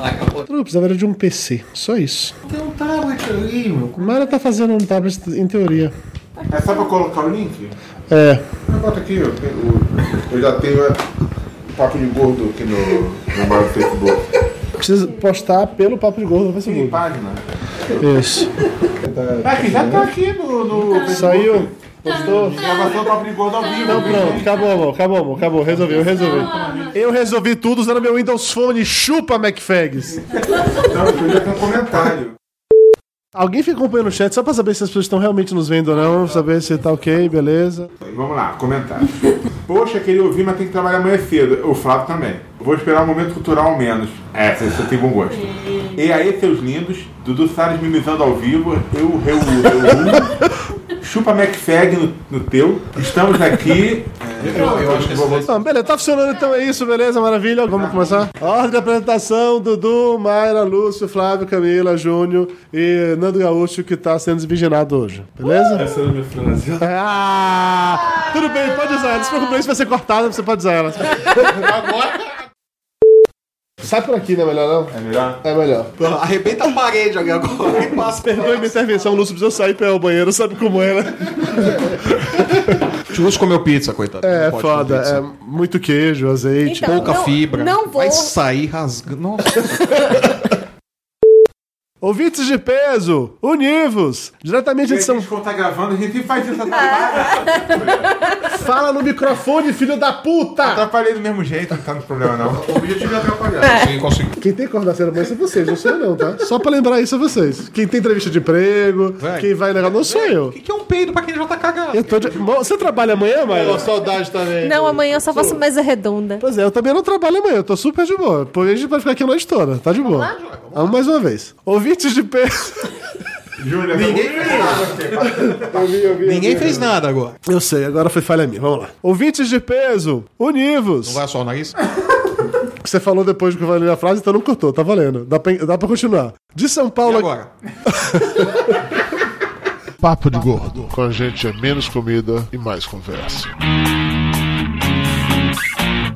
Eu não precisava era de um PC, só isso. Tem um tablet ali, meu. Mara tá fazendo um tablet em teoria. É só pra colocar o link? É. Bota aqui, ó. tem o- Eu já tenho é, o papo de gordo aqui no, no meu Facebook. Precisa postar pelo papo de gordo no Tem Facebook. página. Isso. Aqui, já tá aqui no, no Facebook. Saiu. Postou. Gravação do Papo de Gordo ao vivo. Não, pronto, acabou, amor, acabou, amor, acabou, resolvi, eu resolvi. Eu resolvi tudo usando meu Windows Phone, chupa MacFags. Não, eu já tenho um comentário. Alguém fica acompanhando o chat só pra saber se as pessoas estão realmente nos vendo ou não, saber se tá ok, beleza. Vamos lá, comentário. Poxa, queria ouvir, mas tem que trabalhar amanhã cedo. O Flávio também. Vou esperar um momento cultural ao menos. É, você, você tem bom gosto. E aí, seus lindos, Dudu Salles mimizando ao vivo, eu, eu, eu, chupa McFag no, no teu. Estamos aqui. É, Eu, eu acho que esse Ah, beleza, tá funcionando então, é isso, beleza, maravilha. Vamos começar? Ordem de apresentação: Dudu, Mayra, Lúcio, Flávio, Camila, Júnior e Nando Gaúcho, que tá sendo desvirginado hoje, beleza? Essa era a minha frase. Ah! Tudo bem, pode usar ela. Não se preocupe, isso vai ser cortada, você pode usar ela. Sai por aqui, não é melhor não? É melhor? É melhor. Arrebenta a parede ali agora e passa. Perdoe minha intervenção, o Lúcio precisou sair pra ir ao banheiro, sabe como é, né? O Lúcio comeu pizza, coitado. É foda, é muito queijo, azeite. Então, Pouca não- fibra. não vou- Vai sair rasgando. Nossa. Ouvintes de peso, univos! Diretamente de A São gente quando tá gravando, a gente faz isso atrapalha. Fala no microfone, filho da puta! Atrapalhei do mesmo jeito, não tá no problema não. O objetivo é atrapalhar. Sim, consegui. Quem tem coordenação amanhã são vocês, não sou eu não, tá? Só pra lembrar isso a vocês. Quem tem entrevista de emprego, quem vai negar, não sou eu. O que, que é um peido pra quem já tá cagado? Eu tô de... Mo- Você trabalha amanhã, Maia? saudade também. Não, amanhã eu só faço mesa redonda. Pois é, eu também não trabalho amanhã, eu tô super de boa. Porque a gente vai ficar aqui a noite toda, tá de boa. Vamos mais uma vez. Ouvintes de peso. Júnior, Ninguém fez Eu vi, eu vi, eu Ninguém vi. fez nada agora. Eu sei, agora foi falha minha. Vamos lá. Ouvintes de peso, univos. Não vai só o nariz? Você falou depois que eu falei a frase, então não cortou, tá valendo. Dá pra, dá pra continuar. De São Paulo. agora? Papo de Gordo. Com a gente é menos comida e mais conversa.